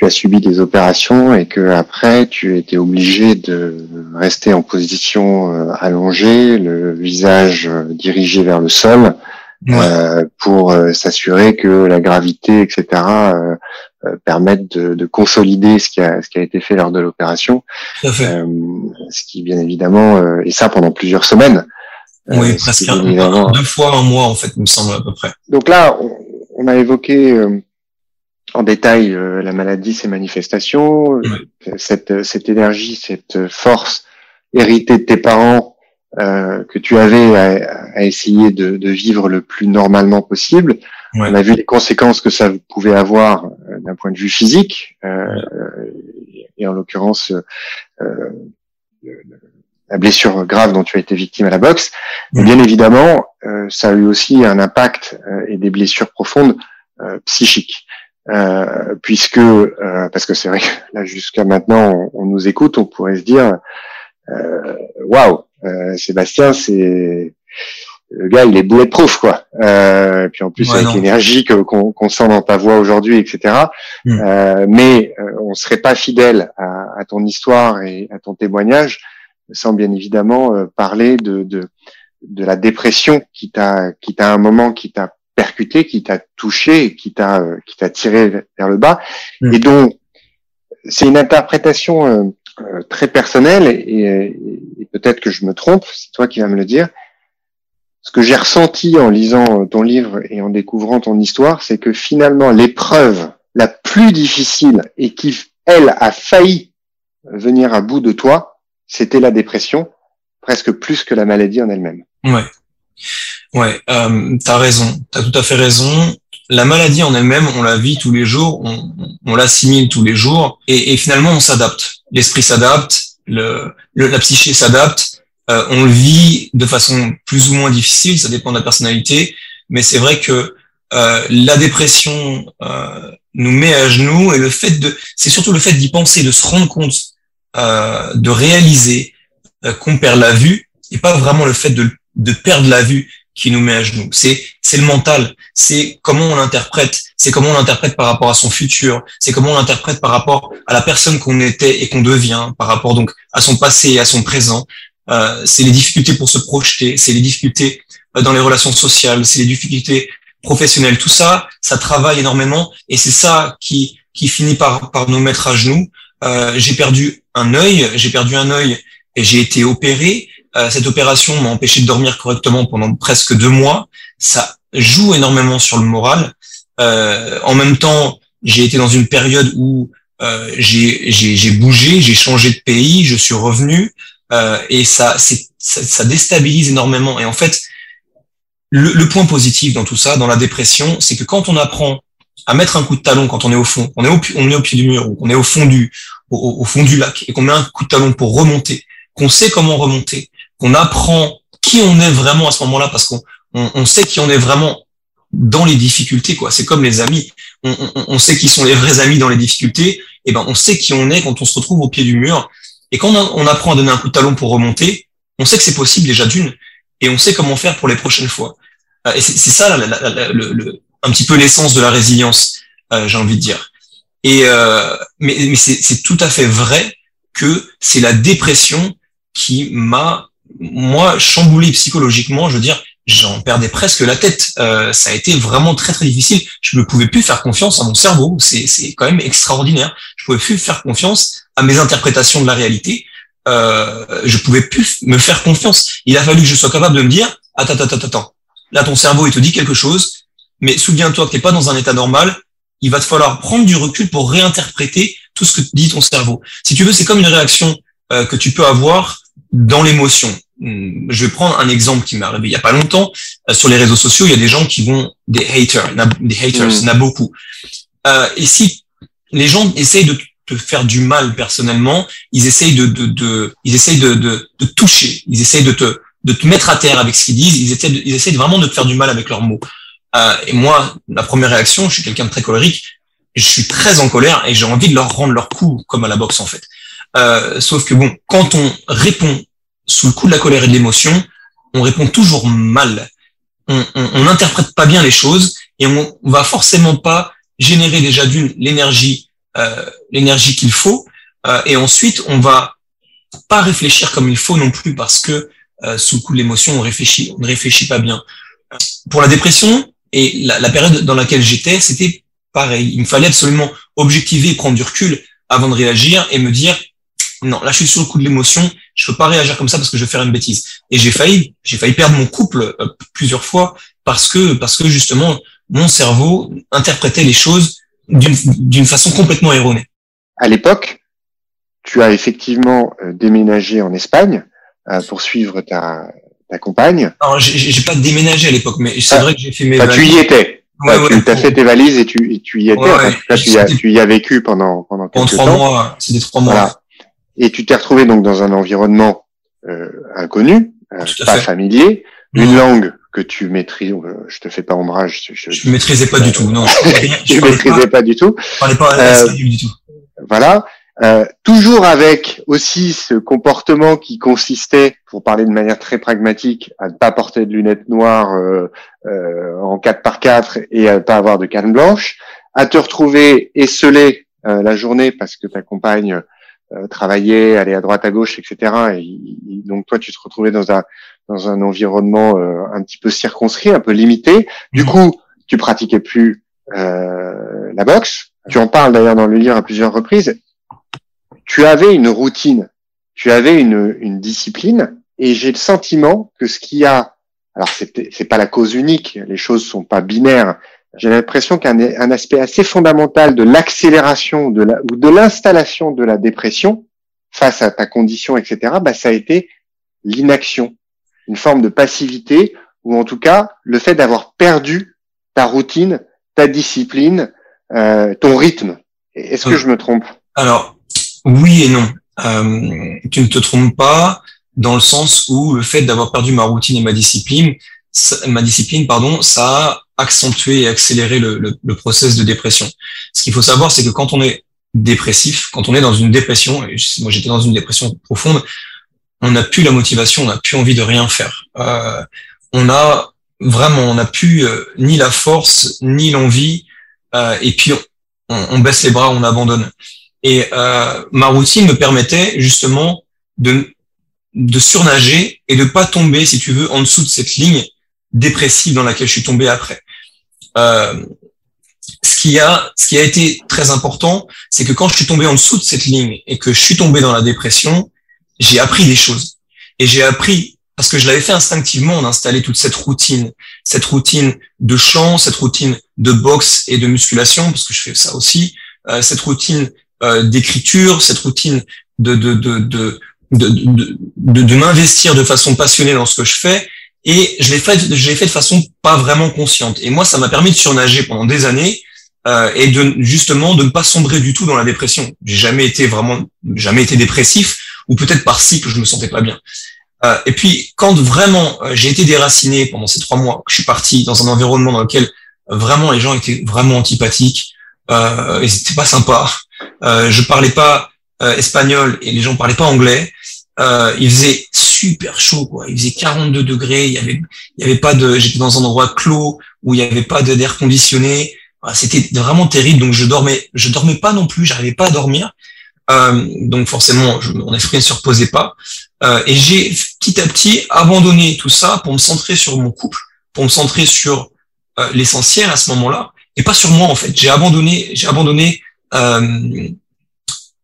tu as subi des opérations et que après tu étais obligé de rester en position euh, allongée, le visage euh, dirigé vers le sol, euh, pour s'assurer que la gravité, etc., euh, permettent de, de, consolider ce qui a ce qui a été fait lors de l'opération. ce qui bien évidemment et ça pendant plusieurs semaines. Oui, presque deux fois un mois en fait, il me semble à peu près. Donc là, on, on a évoqué en détail euh, la maladie, ses manifestations, euh, cette, cette énergie, cette force héritée de tes parents euh, que tu avais à, à essayer de, de, vivre le plus normalement possible. On a vu les conséquences que ça pouvait avoir euh, d'un point de vue physique, et en l'occurrence la blessure grave dont tu as été victime à la boxe. Mais bien évidemment, ça a eu aussi un impact et des blessures profondes psychiques. Euh, puisque euh, parce que c'est vrai que là jusqu'à maintenant on, nous écoute, on pourrait se dire euh, waouh, wow, Sébastien c'est le gars il est bulletproof quoi. et puis en plus avec l'énergie qu'on sent dans ta voix aujourd'hui, etc. Hmm. mais on serait pas fidèle à, à, ton histoire et à ton témoignage sans bien évidemment parler de, de de la dépression qui t'a qui t'a un moment qui t'a percuté, qui t'a touché, qui t'a euh, qui t'a tiré vers le bas, mm. et donc c'est une interprétation euh, euh, très personnelle et, peut-être que je me trompe, c'est toi qui vas me le dire. Ce que j'ai ressenti en lisant ton livre et en découvrant ton histoire, c'est que finalement l'épreuve la plus difficile et qui elle a failli venir à bout de toi, c'était la dépression, presque plus que la maladie en elle-même. Ouais. Ouais, euh, tu as raison, tu as tout à fait raison. La maladie en elle-même, on la vit tous les jours, on, on l'assimile tous les jours, et, finalement on s'adapte. L'esprit s'adapte, le, la psyché s'adapte, euh, on le vit de façon plus ou moins difficile, ça dépend de la personnalité, mais c'est vrai que euh, la dépression euh, nous met à genoux, et le fait de, c'est surtout le fait d'y penser, de se rendre compte, euh, de réaliser qu'on perd la vue, et pas vraiment le fait de, de perdre la vue, qui nous met à genoux. C'est c'est le mental. C'est comment on l'interprète. C'est comment on l'interprète par rapport à son futur. C'est comment on l'interprète par rapport à la personne qu'on était et qu'on devient, par rapport donc à son passé et à son présent. Euh, c'est les difficultés pour se projeter. C'est les difficultés euh, dans les relations sociales. C'est les difficultés professionnelles. Tout ça, ça travaille énormément et c'est ça qui qui finit par par nous mettre à genoux. Euh, j'ai perdu un œil. J'ai perdu un œil et j'ai été opéré. Euh, cette opération m'a empêché de dormir correctement pendant presque deux mois. Ça joue énormément sur le moral. Euh, en même temps, j'ai été dans une période où euh, j'ai bougé, j'ai changé de pays, je suis revenu euh, et ça, ça, ça, déstabilise énormément. Et en fait, le, le, point positif dans tout ça, dans la dépression, c'est que quand on apprend à mettre un coup de talon quand on est au fond, on est au, on est au pied du mur ou on est au fond du, au, au fond du lac et qu'on met un coup de talon pour remonter, qu'on sait comment remonter, qu'on apprend qui on est vraiment à ce moment-là, parce qu'on on, sait qui on est vraiment dans les difficultés. quoi. C'est comme les amis. On, on, sait qui sont les vrais amis dans les difficultés. Et ben on sait qui on est quand on se retrouve au pied du mur. Et quand on, apprend à donner un coup de talon pour remonter, on sait que c'est possible déjà d'une, et on sait comment faire pour les prochaines fois. Euh, et c'est ça le, un petit peu l'essence de la résilience, euh, j'ai envie de dire. Et euh, mais, mais c'est tout à fait vrai que c'est la dépression qui m'a moi chamboulé psychologiquement. Je veux dire, j'en perdais presque la tête. Euh, ça a été vraiment très très difficile. Je ne pouvais plus faire confiance à mon cerveau. C'est c'est quand même extraordinaire. Je pouvais plus faire confiance à mes interprétations de la réalité. Euh, je pouvais plus me faire confiance. Il a fallu que je sois capable de me dire attends attends attends attends. Là ton cerveau il te dit quelque chose, mais souviens-toi que t'es pas dans un état normal. Il va te falloir prendre du recul pour réinterpréter tout ce que dit ton cerveau. Si tu veux, c'est comme une réaction euh, que tu peux avoir dans l'émotion. Hmm, je vais prendre un exemple qui m'est arrivé il y a pas longtemps. Euh, sur les réseaux sociaux, il y a des gens qui vont des haters, des haters, il y en a beaucoup. Euh, et si les gens essayent de te faire du mal personnellement, ils essayent de, de, de ils essayent de, de, de, toucher, ils essayent de te, de te mettre à terre avec ce qu'ils disent, ils essayent, de, ils essayent vraiment de te faire du mal avec leurs mots. Euh, et moi, la première réaction, je suis quelqu'un de très colérique, je suis très en colère et j'ai envie de leur rendre leur coup, comme à la boxe en fait. Euh, sauf que bon, quand on répond sous le coup de la colère et de l'émotion, on répond toujours mal. On n'interprète pas bien les choses et on va forcément pas générer déjà d'une l'énergie euh, l'énergie qu'il faut euh, et ensuite on va pas réfléchir comme il faut non plus parce que euh, sous le coup de l'émotion on réfléchit on ne réfléchit pas bien. Pour la dépression et la, la période dans laquelle j'étais, c'était pareil. Il me fallait absolument objectiver prendre du recul avant de réagir et me dire non, là je suis sur le coup de l'émotion, je peux pas réagir comme ça parce que je vais faire une bêtise. Et j'ai failli, j'ai failli perdre mon couple euh, plusieurs fois parce que parce que justement mon cerveau interprétait les choses d'une façon complètement erronée. À l'époque, tu as effectivement euh, déménagé en Espagne euh, pour suivre ta ta compagne. Non, j'ai pas déménagé à l'époque, mais c'est ah, vrai que j'ai fait mes. Bah, tu y étais. Ouais, tu as fait tes valises et tu, et tu y étais. Ouais, tu, y as, tu y as vécu pendant pendant quelques trois mois. C'est des trois mois. Voilà et tu t'es retrouvé donc dans un environnement euh, inconnu, euh, pas familier, une langue que tu maîtrises. Euh, je te fais pas ombrage. Je, je, maîtrisais pas du tout. Non, <laughs> je, ne maîtrisais pas, du tout. Je parlais pas euh, du tout. Voilà. Euh, toujours avec aussi ce comportement qui consistait, pour parler de manière très pragmatique, à ne pas porter de lunettes noires euh, euh, en 4 par 4 et à ne pas avoir de canne blanche, à te retrouver esselé la journée parce que ta compagne euh, travailler, aller à droite à gauche, etc. Et, donc toi, tu te retrouvais dans un dans un environnement euh, un petit peu circonscrit, un peu limité. Du mmh. coup, tu pratiquais plus euh, la boxe. Tu en parles d'ailleurs dans le livre à plusieurs reprises. Tu avais une routine, tu avais une, une discipline, et j'ai le sentiment que ce qui a, alors c'est c'est pas la cause unique, les choses sont pas binaires, j'ai l'impression qu'un un aspect assez fondamental de l'accélération de la, ou de l'installation de la dépression face à ta condition, etc., bah, ça a été l'inaction, une forme de passivité, ou en tout cas le fait d'avoir perdu ta routine, ta discipline, euh, ton rythme. Est-ce que je me trompe? Alors, oui et non. Euh, tu ne te trompes pas dans le sens où le fait d'avoir perdu ma routine et ma discipline, ma discipline, pardon, ça accentuer et accélérer le, le, le process de dépression. Ce qu'il faut savoir, c'est que quand on est dépressif, quand on est dans une dépression, et moi j'étais dans une dépression profonde, on n'a plus la motivation, on n'a plus envie de rien faire. Euh, on a vraiment, on n'a plus euh, ni la force, ni l'envie, euh, et puis on, on, baisse les bras, on abandonne. Et euh, ma routine me permettait justement de, de surnager et de pas tomber, si tu veux, en dessous de cette ligne dépressive dans laquelle je suis tombé après. Euh, ce qui a, ce qui a été très important, c'est que quand je suis tombé en dessous de cette ligne et que je suis tombé dans la dépression, j'ai appris des choses. Et j'ai appris, parce que je l'avais fait instinctivement, d'installer toute cette routine, cette routine de chant, cette routine de boxe et de musculation, parce que je fais ça aussi, euh, cette routine euh, d'écriture, cette routine de, de, de, de, de, de m'investir de façon passionnée dans ce que je fais et je l'ai fait, je l'ai fait de façon pas vraiment consciente. Et moi, ça m'a permis de surnager pendant des années euh, et de justement de ne pas sombrer du tout dans la dépression. J'ai jamais été vraiment, jamais été dépressif, ou peut-être par cycle, je me sentais pas bien. Euh, et puis, quand vraiment euh, j'ai été déraciné pendant ces trois mois, que je suis parti dans un environnement dans lequel euh, vraiment les gens étaient vraiment antipathiques, euh, ils étaient pas sympas. Euh, je parlais pas euh, espagnol et les gens parlaient pas anglais. Euh, il faisait super chaud, quoi. Il faisait 42 degrés. Il y avait, il y avait pas de. J'étais dans un endroit clos où il y avait pas d'air conditionné. C'était vraiment terrible. Donc je dormais, je dormais pas non plus. J'arrivais pas à dormir. Euh, donc forcément, je, mon esprit ne se reposait pas. Euh, et j'ai petit à petit abandonné tout ça pour me centrer sur mon couple, pour me centrer sur euh, l'essentiel à ce moment-là, et pas sur moi en fait. J'ai abandonné, j'ai abandonné, euh,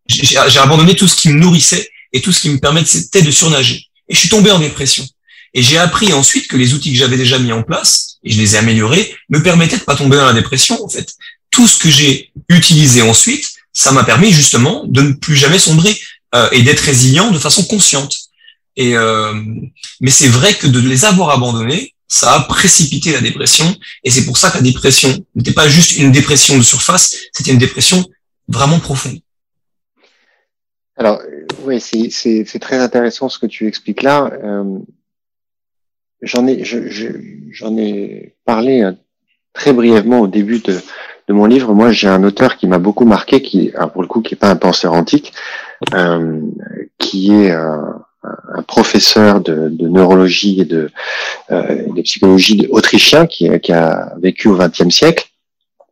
j'ai abandonné tout ce qui me nourrissait et tout ce qui me permettait de surnager. Et je suis tombé en dépression. Et j'ai appris ensuite que les outils que j'avais déjà mis en place, et je les ai améliorés, me permettaient de pas tomber dans la dépression en fait. Tout ce que j'ai utilisé ensuite, ça m'a permis justement de ne plus jamais sombrer euh, et d'être résilient de façon consciente. Et euh, mais c'est vrai que de les avoir abandonnés, ça a précipité la dépression. Et c'est pour ça que la dépression n'était pas juste une dépression de surface, c'était une dépression vraiment profonde. Alors, oui, c'est très intéressant ce que tu expliques là. Euh, j'en ai, j'en ai parlé euh, très brièvement au début de, mon livre. Moi, j'ai un auteur qui m'a beaucoup marqué, qui, pour le coup, qui est pas un penseur antique, euh, qui est un, professeur de, neurologie et de, euh, de psychologie autrichien qui, qui, a vécu au XXe siècle,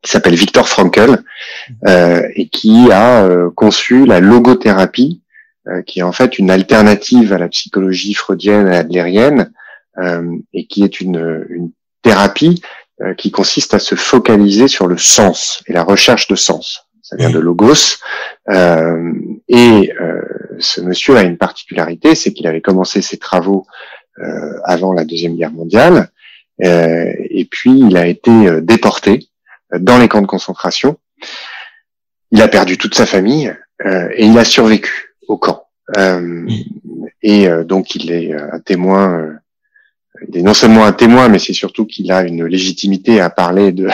qui s'appelle Viktor Frankl, euh, et qui a euh, conçu la logothérapie, euh, qui est en fait une alternative à la psychologie freudienne et adlérienne, euh, et qui est une, une thérapie qui consiste à se focaliser sur le sens et la recherche de sens. Ça vient de logos. et ce monsieur a une particularité, c'est qu'il avait commencé ses travaux euh, avant la deuxième guerre mondiale, euh, et puis il a été euh, déporté dans les camps de concentration. Il a perdu toute sa famille et il a survécu au camp. et donc il est un témoin il est non seulement un témoin, mais c'est surtout qu'il a une légitimité à parler de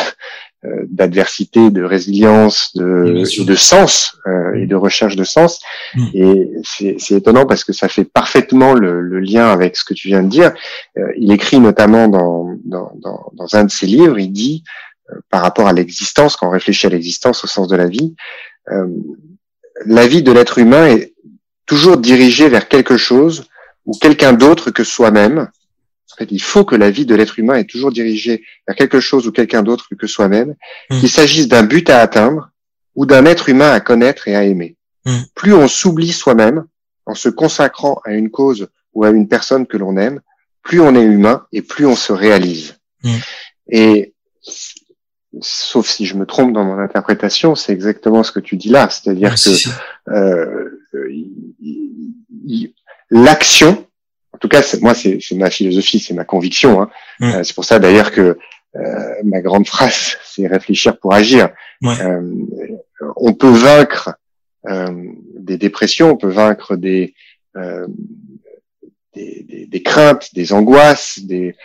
euh, d'adversité, de résilience, de, de sens euh, et de recherche de sens. Mm. Et c'est étonnant parce que ça fait parfaitement le, le, lien avec ce que tu viens de dire. Euh, il écrit notamment dans, dans, dans, dans, un de ses livres, il dit euh, par rapport à l'existence, quand on réfléchit à l'existence au sens de la vie, la vie de l'être humain est toujours dirigée vers quelque chose ou quelqu'un d'autre que soi-même il faut que la vie de l'être humain est toujours dirigée vers quelque chose ou quelqu'un d'autre que soi-même, mmh. qu'il s'agisse d'un but à atteindre ou d'un être humain à connaître et à aimer. Mmh. Plus on s'oublie soi-même en se consacrant à une cause ou à une personne que l'on aime, plus on est humain et plus on se réalise. Mmh. Et sauf si je me trompe dans mon interprétation, c'est exactement ce que tu dis là, c'est-à-dire que euh, l'action en tout cas, moi, c'est ma philosophie, c'est ma conviction. Hein. Mm. Euh, c'est pour ça d'ailleurs que euh, ma grande phrase, <laughs> c'est réfléchir pour agir. On peut vaincre des dépressions, on peut vaincre des, des, des, craintes, des angoisses, des,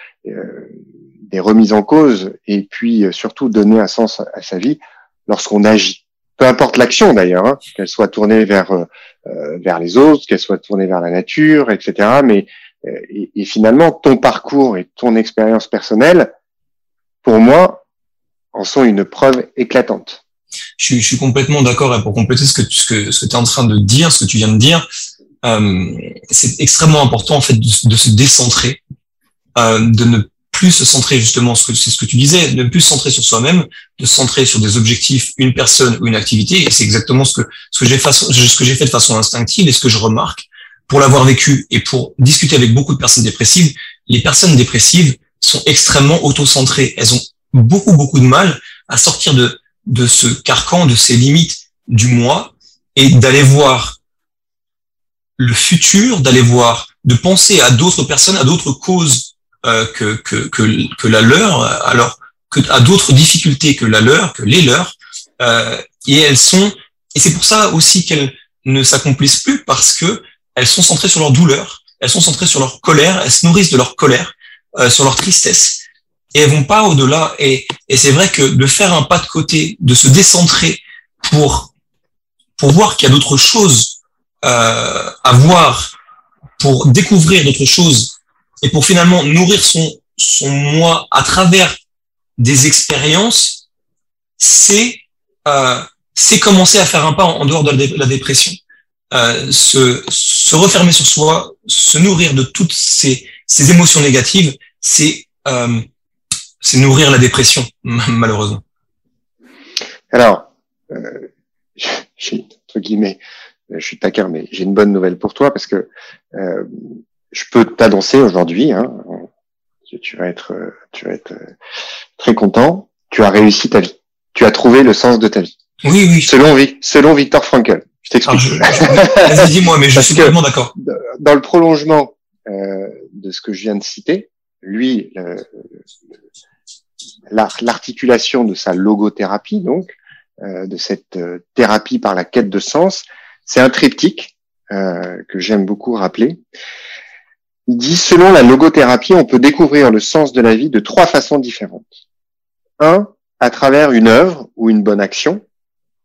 des remises en cause, et puis surtout donner un sens à sa vie lorsqu'on agit. Peu importe l'action d'ailleurs, hein, qu'elle soit tournée vers vers les autres, qu'elle soit tournée vers la nature, etc. Mais euh, et, finalement, ton parcours et ton expérience personnelle, pour moi, en sont une preuve éclatante. Je, je suis complètement d'accord. Et pour compléter ce que, ce que, ce que tu es en train de dire, ce que tu viens de dire, euh, c'est extrêmement important en fait de, de se décentrer, euh, de ne plus se centrer justement, c'est ce que tu disais, ne plus se centrer sur soi-même, de se centrer sur des objectifs, une personne ou une activité. Et c'est exactement ce que ce que j'ai ce que j'ai fait de façon instinctive et ce que je remarque pour l'avoir vécu et pour discuter avec beaucoup de personnes dépressives, les personnes dépressives sont extrêmement autocentrées. Elles ont beaucoup, beaucoup de mal à sortir de, de ce carcan, de ces limites du moi et d'aller voir le futur, d'aller voir, de penser à d'autres personnes, à d'autres causes que, que, que, que, la leur, alors que, à d'autres difficultés que la leur, que les leurs. Euh, et elles sont, et c'est pour ça aussi qu'elles ne s'accomplissent plus parce que elles sont centrées sur leur douleur, elles sont centrées sur leur colère, elles se nourrissent de leur colère, euh, sur leur tristesse, et elles vont pas au-delà. Et, et c'est vrai que de faire un pas de côté, de se décentrer pour pour voir qu'il y a d'autres choses euh, à voir, pour découvrir d'autres choses, et pour finalement nourrir son son moi à travers des expériences, c'est euh, c'est commencer à faire un pas en, dehors de la dépression euh, se, se refermer sur soi, se nourrir de toutes ces, ces émotions négatives, c'est euh, c'est nourrir la dépression, <laughs> malheureusement. Alors, euh, entre guillemets, je suis taquin, mais j'ai une bonne nouvelle pour toi parce que euh, je peux t'annoncer aujourd'hui, hein, tu vas être, tu vas être très content. Tu as réussi ta vie. Tu as trouvé le sens de ta vie. Oui, oui. Selon, selon Victor Frankl. Je t'explique. Ah, vas-y, dis-moi, mais je suis complètement d'accord. Dans le prolongement euh, de ce que je viens de citer, lui, l'articulation de sa logothérapie, donc, euh, de cette euh, thérapie par la quête de sens, c'est un triptyque euh, que j'aime beaucoup rappeler. Il dit, selon la logothérapie, on peut découvrir le sens de la vie de trois façons différentes. Un, à travers une œuvre ou une bonne action,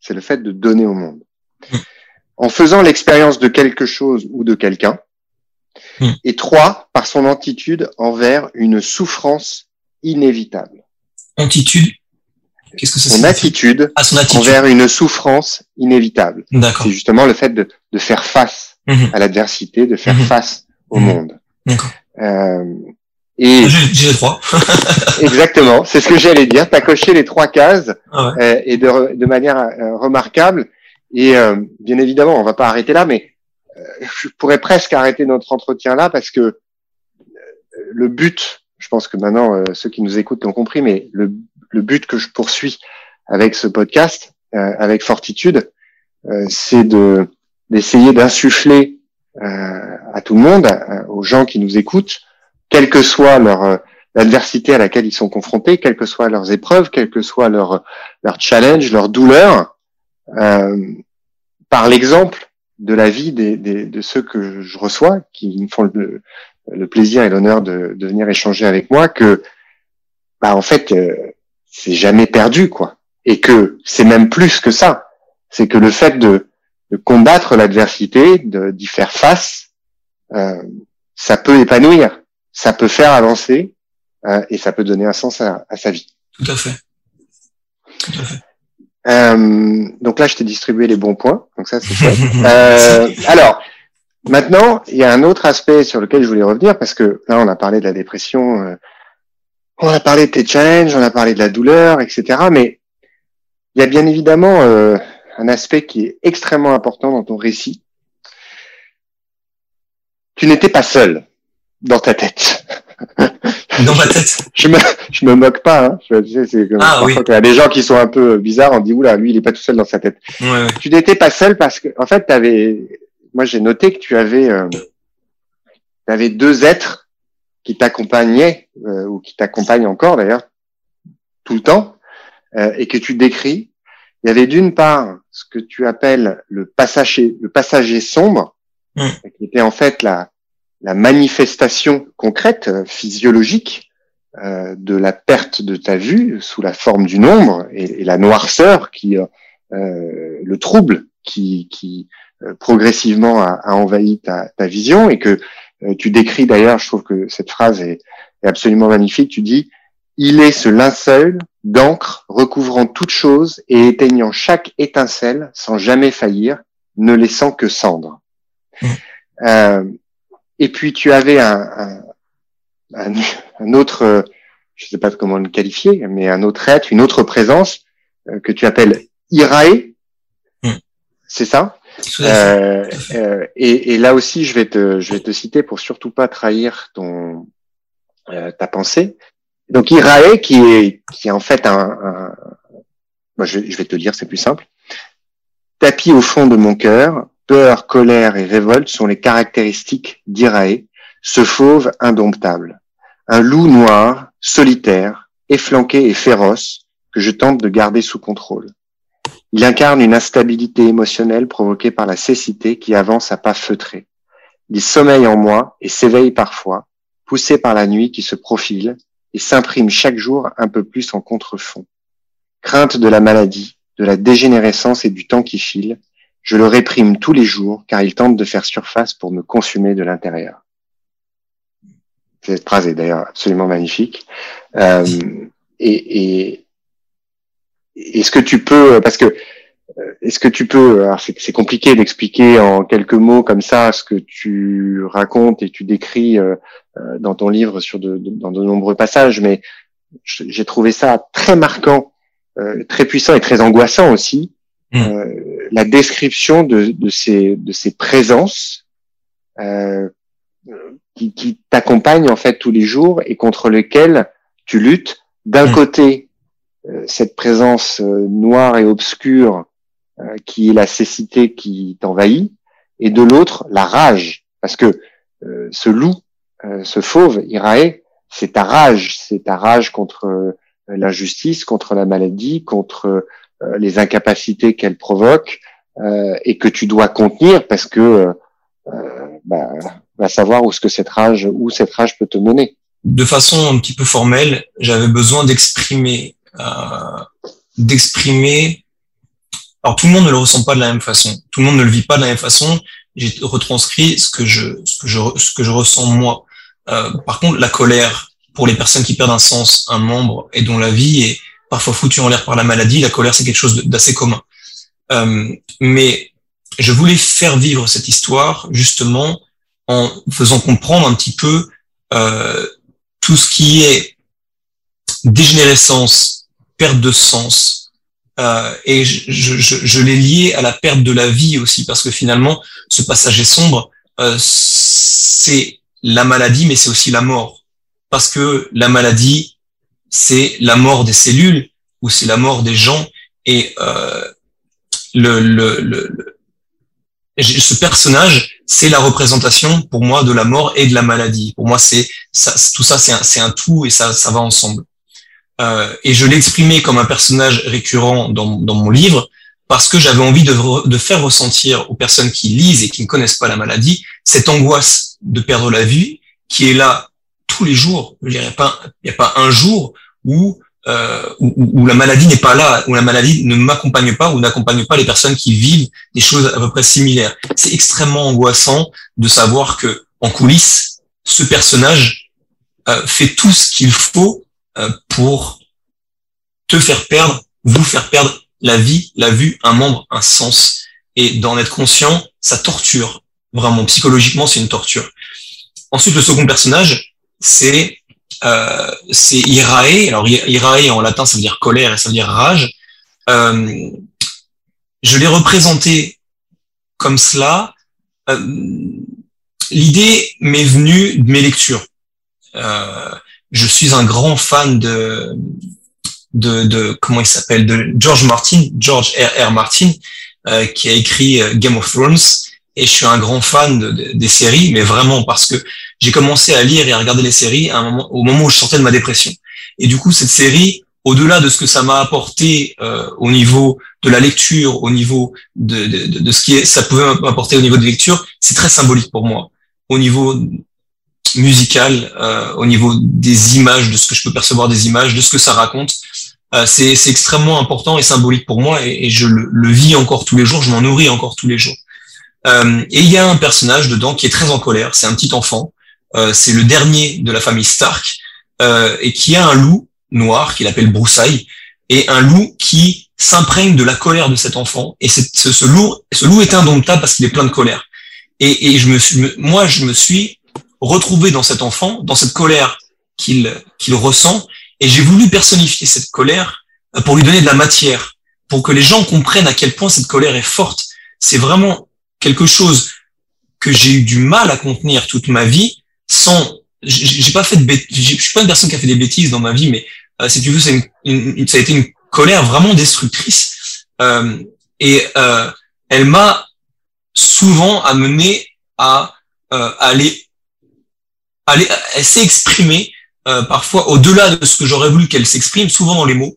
c'est le fait de donner au monde. En faisant l'expérience de quelque chose ou de quelqu'un. Hmm. Et trois, par son attitude envers une souffrance inévitable. Attitude Qu'est-ce que ça son attitude, ah, son attitude envers une souffrance inévitable. D'accord. C'est justement le fait de, de faire face Mhm. à l'adversité, de faire Mhm. face au monde. Euh, et J'ai les trois. <laughs> exactement, c'est ce que j'allais dire. Tu as coché les trois cases Ah ouais. euh, et de, de manière euh, remarquable. Et euh, bien évidemment, on va pas arrêter là, mais euh, je pourrais presque arrêter notre entretien là parce que le but, je pense que maintenant euh, ceux qui nous écoutent l'ont compris, mais le, le but que je poursuis avec ce podcast, euh, avec Fortitude, euh, c'est de d'essayer d'insuffler à tout le monde, euh, aux gens qui nous écoutent, quelle que soit leur euh, l'adversité à laquelle ils sont confrontés, quelles que soient leurs épreuves, quel que soit leur leur challenge, leur douleur, euh, par l'exemple de la vie des, des- de ceux que je reçois, qui me font le, le plaisir et l'honneur de, de venir échanger avec moi, que bah en fait euh, c'est jamais perdu quoi, et que c'est même plus que ça, c'est que le fait de, de combattre l'adversité, d'y faire face, euh, ça peut épanouir, ça peut faire avancer euh, et ça peut donner un sens à, à sa vie. Tout à fait. Tout à fait. Euh, donc là, je t'ai distribué les bons points, donc ça c'est chouette. <laughs> Euh, alors, maintenant, il y a un autre aspect sur lequel je voulais revenir parce que là, on a parlé de la dépression, euh, on a parlé de tes challenges, on a parlé de la douleur, etc. Mais il y a bien évidemment euh, un aspect qui est extrêmement important dans ton récit. Tu n'étais pas seul dans ta tête. <laughs> Dans ma tête. Je me, je me moque pas. Hein. Je, tu sais, c'est comme Ah, oui. il y a des gens qui sont un peu bizarres, on dit oula, lui, il est pas tout seul dans sa tête Ouais, ouais. tu n'étais pas seul parce que, en fait, t'avais, moi, j'ai noté que tu avais, euh, avais deux êtres qui t'accompagnaient, euh, ou qui t'accompagnent encore d'ailleurs, tout le temps, euh, et que tu décris. Il y avait d'une part ce que tu appelles le passager, le passager sombre, Mm. qui était en fait la, la manifestation concrète, euh, physiologique, euh, de la perte de ta vue sous la forme du nombre et, et la noirceur qui, euh, euh, le trouble qui, qui euh, progressivement a, a envahi ta, ta vision et que euh, tu décris d'ailleurs, je trouve que cette phrase est, est absolument magnifique, tu dis, il est ce linceul d'encre recouvrant toute chose et éteignant chaque étincelle sans jamais faillir, ne laissant que cendre. Mm. Euh, et puis tu avais un, un, un, un autre, je sais pas comment le qualifier, mais un autre être, une autre présence euh, que tu appelles Irae. Mm. C'est ça? Euh, euh, et, et là aussi, je vais te, je vais te citer pour surtout pas trahir ton, euh, ta pensée. Donc Irae, qui est, qui est en fait un, moi, je, je vais te le dire, c'est plus simple. Tapis au fond de mon cœur, peur, colère et révolte sont les caractéristiques d'Irae, ce fauve indomptable, un loup noir, solitaire, efflanqué et féroce que je tente de garder sous contrôle. Il incarne une instabilité émotionnelle provoquée par la cécité qui avance à pas feutrés. Il sommeille en moi et s'éveille parfois, poussé par la nuit qui se profile et s'imprime chaque jour un peu plus en contrefond. Crainte de la maladie, de la dégénérescence et du temps qui file, je le réprime tous les jours car il tente de faire surface pour me consumer de l'intérieur. Cette phrase est d'ailleurs absolument magnifique. Euh, et, et est-ce que tu peux, parce que est-ce que tu peux, c'est compliqué d'expliquer en quelques mots comme ça ce que tu racontes et tu décris dans ton livre sur de, dans de nombreux passages, mais j'ai trouvé ça très marquant, très puissant et très angoissant aussi, mmh. la description de, de, ces, de ces présences qui, qui t'accompagnent en fait tous les jours et contre lesquelles tu luttes. D'un mmh. côté, cette présence noire et obscure euh, qui est la cécité qui t'envahit, et de l'autre la rage, parce que euh, ce loup, euh, ce fauve, Irae, c'est ta rage, c'est ta rage contre l'injustice, contre la maladie, contre les incapacités qu'elle provoque et que tu dois contenir parce que bah, va savoir où ce que cette rage, où cette rage peut te mener. De façon un petit peu formelle, j'avais besoin d'exprimer, d'exprimer alors tout le monde ne le ressent pas de la même façon, tout le monde ne le vit pas de la même façon. J'ai retranscrit ce que je ce que je ce que je ressens moi. Euh, par contre, la colère pour les personnes qui perdent un sens, un membre et dont la vie est parfois foutue en l'air par la maladie, la colère c'est quelque chose d'assez commun. Euh, mais je voulais faire vivre cette histoire justement en faisant comprendre un petit peu euh, tout ce qui est dégénérescence, perte de sens, euh, et je, je, je l'ai lié à la perte de la vie aussi, parce que finalement, ce passage est sombre, euh, c'est la maladie, mais c'est aussi la mort. Parce que la maladie, c'est la mort des cellules, ou c'est la mort des gens, et euh, le, le, le, ce personnage, c'est la représentation pour moi de la mort et de la maladie. Pour moi, c'est tout ça, c'est un, un tout et ça, ça va ensemble. Euh, et je l'exprimais comme un personnage récurrent dans, mon livre parce que j'avais envie de, faire ressentir aux personnes qui lisent et qui ne connaissent pas la maladie cette angoisse de perdre la vie qui est là tous les jours. Il n'y a pas, a pas un jour où, euh, où, la maladie n'est pas là, où la maladie ne m'accompagne pas ou n'accompagne pas les personnes qui vivent des choses à peu près similaires. C'est extrêmement angoissant de savoir que en coulisses, ce personnage euh, fait tout ce qu'il faut pour te faire perdre, vous faire perdre la vie, la vue, un membre, un sens. Et d'en être conscient, ça torture. Vraiment, psychologiquement, c'est une torture. Ensuite, le second personnage, c'est euh, c'est Irae. Alors Irae en latin, ça veut dire colère et ça veut dire rage. Euh, je l'ai représenté comme cela. Euh, L'idée m'est venue de mes lectures. Euh, je suis un grand fan de, de, de comment il s'appelle, de George Martin, George R. R. Martin, euh, qui a écrit euh, Game of Thrones. Et je suis un grand fan de, des séries, mais vraiment parce que j'ai commencé à lire et à regarder les séries à un moment, au moment où je sortais de ma dépression. Et du coup, cette série, au-delà de ce que ça m'a apporté euh, au niveau de la lecture, au niveau de, de, de, ce qui est, ça pouvait m'apporter au niveau de lecture, c'est très symbolique pour moi. Au niveau musical, euh, au niveau des images, de ce que je peux percevoir des images, de ce que ça raconte. Euh, c'est extrêmement important et symbolique pour moi et, je le, le, vis encore tous les jours, je m'en nourris encore tous les jours. Euh, et il y a un personnage dedans qui est très en colère, c'est un petit enfant, euh, c'est le dernier de la famille Stark euh, et qui a un loup noir qu'il appelle Broussaille et un loup qui s'imprègne de la colère de cet enfant et ce, ce, loup, ce loup est indomptable parce qu'il est plein de colère. Et, et je me suis, moi, je me suis retrouver dans cet enfant, dans cette colère qu'il qu'il ressent, et j'ai voulu personnifier cette colère euh, pour lui donner de la matière, pour que les gens comprennent à quel point cette colère est forte. C'est vraiment quelque chose que j'ai eu du mal à contenir toute ma vie, sans, j'ai pas fait de je suis pas une personne qui a fait des bêtises dans ma vie, mais euh, si tu veux, c'est une, ça a été une colère vraiment destructrice, euh, et euh, elle m'a souvent amené à euh, aller elle, elle s'est exprimée euh, parfois au-delà de ce que j'aurais voulu qu'elle s'exprime, souvent dans les mots,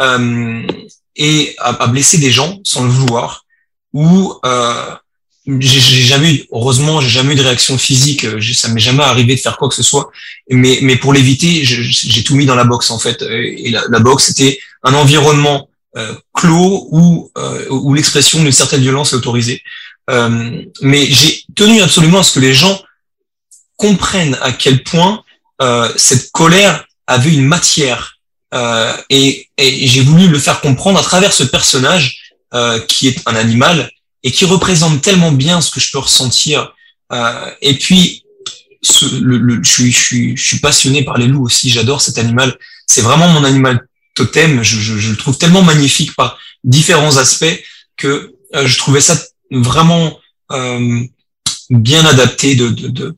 euh, et à, blesser des gens sans le vouloir. Ou euh, j'ai jamais eu, heureusement, j'ai jamais eu de réaction physique. Ça m'est jamais arrivé de faire quoi que ce soit. Mais, mais pour l'éviter, j'ai tout mis dans la boxe en fait. Et la, la boxe, c'était un environnement euh, clos où, euh, où l'expression d'une certaine violence est autorisée. Euh, mais j'ai tenu absolument à ce que les gens comprennent à quel point euh, cette colère avait une matière. Euh, et, et j'ai voulu le faire comprendre à travers ce personnage euh, qui est un animal et qui représente tellement bien ce que je peux ressentir. Euh, et puis, ce, le, le, je, suis, je, suis, je suis passionné par les loups aussi. J'adore cet animal. C'est vraiment mon animal totem. Je, je, je, le trouve tellement magnifique par différents aspects que euh, je trouvais ça vraiment euh, bien adapté de, de, de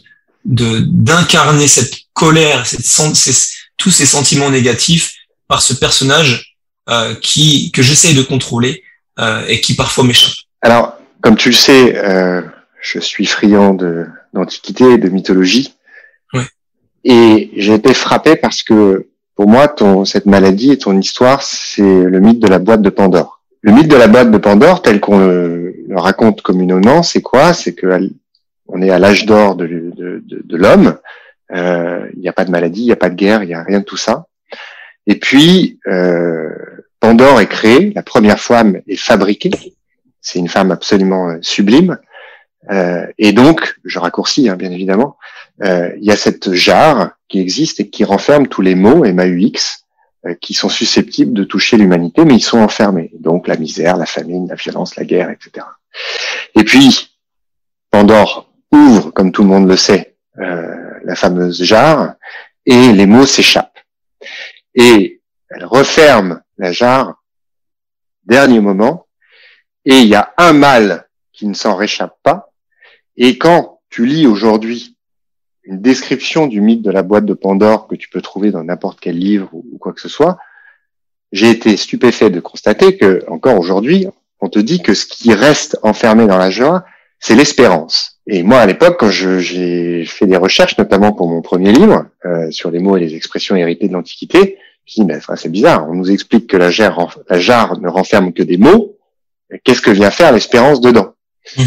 d'incarner cette colère, cette, ces, tous ces sentiments négatifs par ce personnage euh, qui que j'essaye de contrôler euh, et qui parfois m'échappe. Alors, comme tu le sais, euh, je suis friand de d'antiquité et de mythologie. Ouais. Et j'ai été frappé parce que pour moi, ton, cette maladie et ton histoire, c'est le mythe de la boîte de Pandore. Le mythe de la boîte de Pandore, tel qu'on le, le, raconte communément, c'est quoi? C'est que on est à l'âge d'or de, de, de, de l'homme. Euh, il n'y a pas de maladie, il n'y a pas de guerre, il n'y a rien de tout ça. Et puis, euh, Pandore est créée, la première femme est fabriquée. C'est une femme absolument euh, sublime. Euh, et donc, je raccourcis hein, bien évidemment, euh, il y a cette jarre qui existe et qui renferme tous les mots MAUX qui sont susceptibles de toucher l'humanité, mais ils sont enfermés. Donc la misère, la famine, la violence, la guerre, etc. Et puis, Pandore ouvre, comme tout le monde le sait, euh, la fameuse jarre et les mots s'échappent. Et elle referme la jarre, dernier moment, et il y a un mal qui ne s'en réchappe pas. Et quand tu lis aujourd'hui une description du mythe de la boîte de Pandore que tu peux trouver dans n'importe quel livre ou, quoi que ce soit, j'ai été stupéfait de constater que encore aujourd'hui, on te dit que ce qui reste enfermé dans la joie, c'est l'espérance. Et moi, à l'époque, quand j'ai fait des recherches, notamment pour mon premier livre euh, sur les mots et les expressions héritées de l'Antiquité, je me dis, mais c'est bizarre, on nous explique que la jarre, la jarre ne renferme que des mots. Qu'est-ce que vient faire l'espérance dedans? Mmh.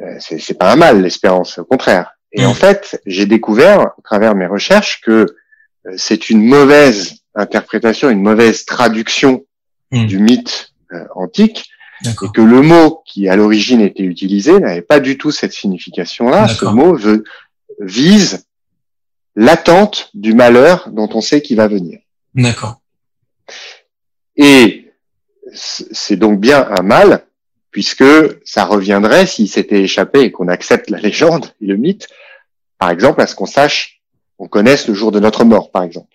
euh, C'est pas un mal, l'espérance, au contraire. Et mmh. en fait, j'ai découvert, à travers mes recherches, que euh, c'est une mauvaise interprétation, une mauvaise traduction mmh. du mythe antique, et que le mot qui à l'origine était utilisé n'avait pas du tout cette signification-là. Ce mot veut, vise l'attente du malheur dont on sait qu'il va venir. D'accord. Et c'est donc bien un mal, puisque ça reviendrait, s'il s'était échappé et qu'on accepte la légende et le mythe, par exemple, à ce qu'on sache, on connaisse le jour de notre mort, par exemple.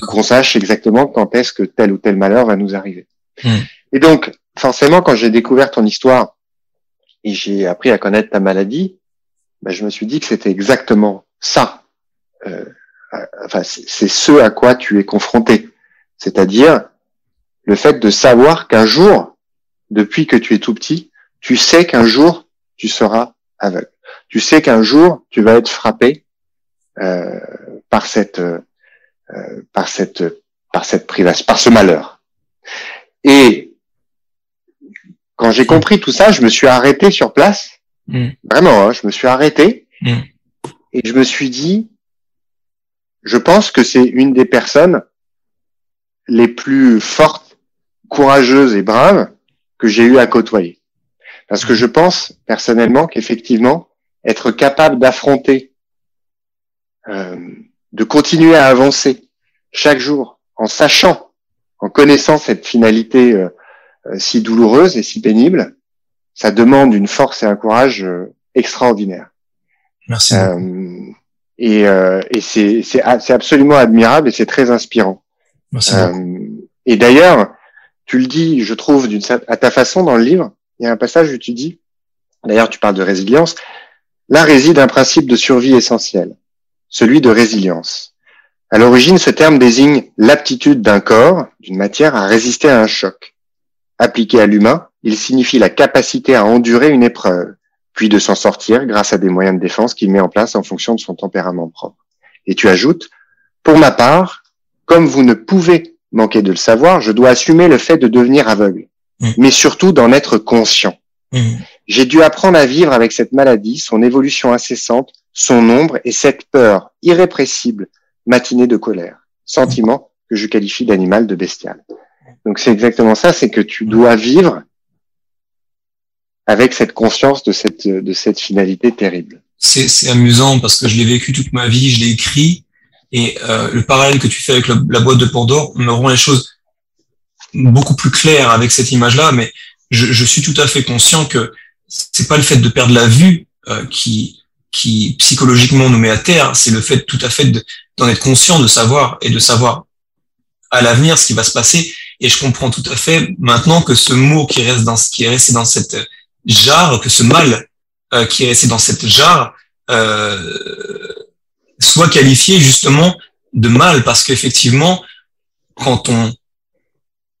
Qu'on sache exactement quand est-ce que tel ou tel malheur va nous arriver. Hmm. Et donc, forcément, quand j'ai découvert ton histoire et j'ai appris à connaître ta maladie, ben, je me suis dit que c'était exactement ça. Euh, enfin, c'est ce à quoi tu es confronté. C'est-à-dire le fait de savoir qu'un jour, depuis que tu es tout petit, tu sais qu'un jour, tu seras aveugle. Tu sais qu'un jour, tu vas être frappé euh, par cette, euh, par cette, par cette privation, par ce malheur. Et quand j'ai compris tout ça, je me suis arrêté sur place. Mm. Vraiment, hein, je me suis arrêté mm. et je me suis dit, je pense que c'est une des personnes les plus fortes, courageuses et braves que j'ai eu à côtoyer. Parce que je pense personnellement qu'effectivement, être capable d'affronter, euh, de continuer à avancer chaque jour en sachant, en connaissant cette finalité euh, si douloureuse et si pénible, ça demande une force et un courage euh, extraordinaire. Merci. Euh, et, euh, et c'est, c'est, c'est absolument admirable et c'est très inspirant. Merci euh, et d'ailleurs, tu le dis, je trouve, d'une, à ta façon dans le livre, il y a un passage où tu dis, d'ailleurs tu parles de résilience, là réside un principe de survie essentiel, celui de résilience. À l'origine, ce terme désigne l'aptitude d'un corps, d'une matière, à résister à un choc. Appliqué à l'humain, il signifie la capacité à endurer une épreuve, puis de s'en sortir grâce à des moyens de défense qu'il met en place en fonction de son tempérament propre. Et tu ajoutes, pour ma part, comme vous ne pouvez manquer de le savoir, je dois assumer le fait de devenir aveugle, mmh. mais surtout d'en être conscient. Mmh. J'ai dû apprendre à vivre avec cette maladie, son évolution incessante, son ombre et cette peur irrépressible matinée de colère, sentiment que je qualifie d'animal de bestial. Donc c'est exactement ça, c'est que tu dois vivre avec cette conscience de cette de cette finalité terrible. C'est amusant parce que je l'ai vécu toute ma vie, je l'ai écrit et euh, le parallèle que tu fais avec la, la boîte de Pandore me rend les choses beaucoup plus claires avec cette image-là. Mais je, je, suis tout à fait conscient que c'est pas le fait de perdre la vue euh, qui, qui psychologiquement nous met à terre, c'est le fait tout à fait d'en être conscient, de savoir et de savoir à l'avenir ce qui va se passer. Et je comprends tout à fait maintenant que ce mot qui reste dans qui est resté dans cette jarre, que ce mal euh, qui est resté dans cette jarre euh, soit qualifié justement de mal, parce qu'effectivement, quand on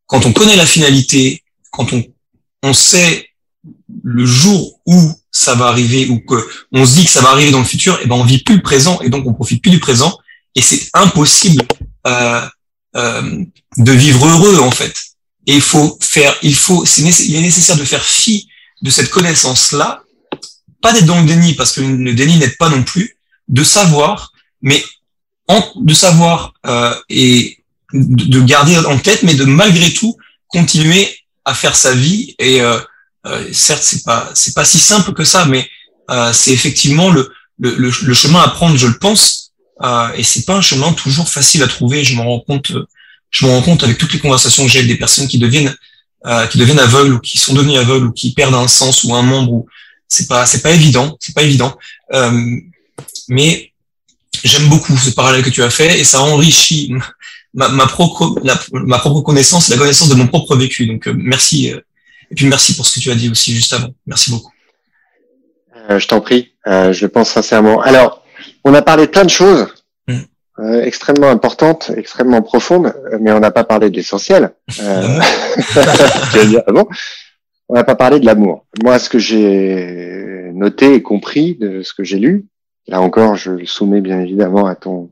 quand on connaît la finalité, quand on on sait le jour où ça va arriver ou que on se dit que ça va arriver dans le futur, et eh ben on vit plus le présent et donc on profite plus du présent. Et c'est impossible euh, euh, de vivre heureux en fait. Et il faut faire, il faut, c'est il est nécessaire de faire fi de cette connaissance là, pas d'être dans le déni parce que le déni n'aide pas non plus, de savoir, mais en, de savoir euh, et de, garder en tête, mais de malgré tout continuer à faire sa vie et euh, euh, certes, c'est pas c'est pas si simple que ça, mais euh, c'est effectivement le, le, le, chemin à prendre, je le pense. Euh, et c'est pas un chemin toujours facile à trouver. Je me rends compte, je me rends compte avec toutes les conversations que j'ai avec des personnes qui deviennent euh, qui deviennent aveugles ou qui sont devenus aveugles ou qui perdent un sens ou un membre. Ou c'est pas c'est pas évident, c'est pas évident. Euh, mais j'aime beaucoup ce parallèle que tu as fait et ça enrichit ma, ma propre ma propre connaissance, la connaissance de mon propre vécu. Donc merci et puis merci pour ce que tu as dit aussi juste avant. Merci beaucoup. Euh, je t'en prie, euh, je pense sincèrement. Alors, on a parlé de plein de choses mm. euh, extrêmement importantes, extrêmement profondes, mais on n'a pas parlé de l'essentiel. Euh, <laughs> ah bon on n'a pas parlé de l'amour. Moi, ce que j'ai noté et compris de ce que j'ai lu, là encore, je le soumets bien évidemment à ton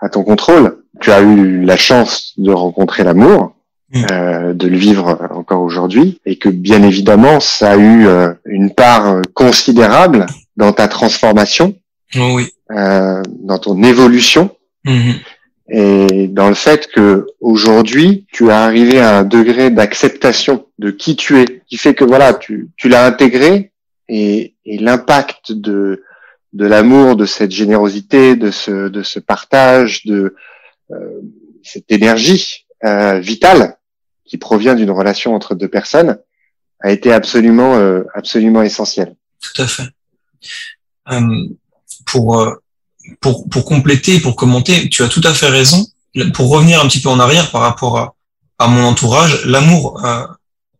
à ton contrôle. Tu as eu la chance de rencontrer l'amour. Mm. Euh, de le vivre encore aujourd'hui et que bien évidemment ça a eu euh, une part considérable dans ta transformation, oui. euh, dans ton évolution mm-hmm. et dans le fait que aujourd'hui tu es arrivé à un degré d'acceptation de qui tu es, qui fait que voilà tu, tu l'as intégré et, et l'impact de de l'amour, de cette générosité, de ce de ce partage, de euh, cette énergie euh, vitale qui provient d'une relation entre deux personnes a été absolument euh, absolument essentiel. Tout à fait. Euh, pour, euh, pour pour compléter, pour commenter, tu as tout à fait raison. Pour revenir un petit peu en arrière par rapport à, à mon entourage, l'amour euh,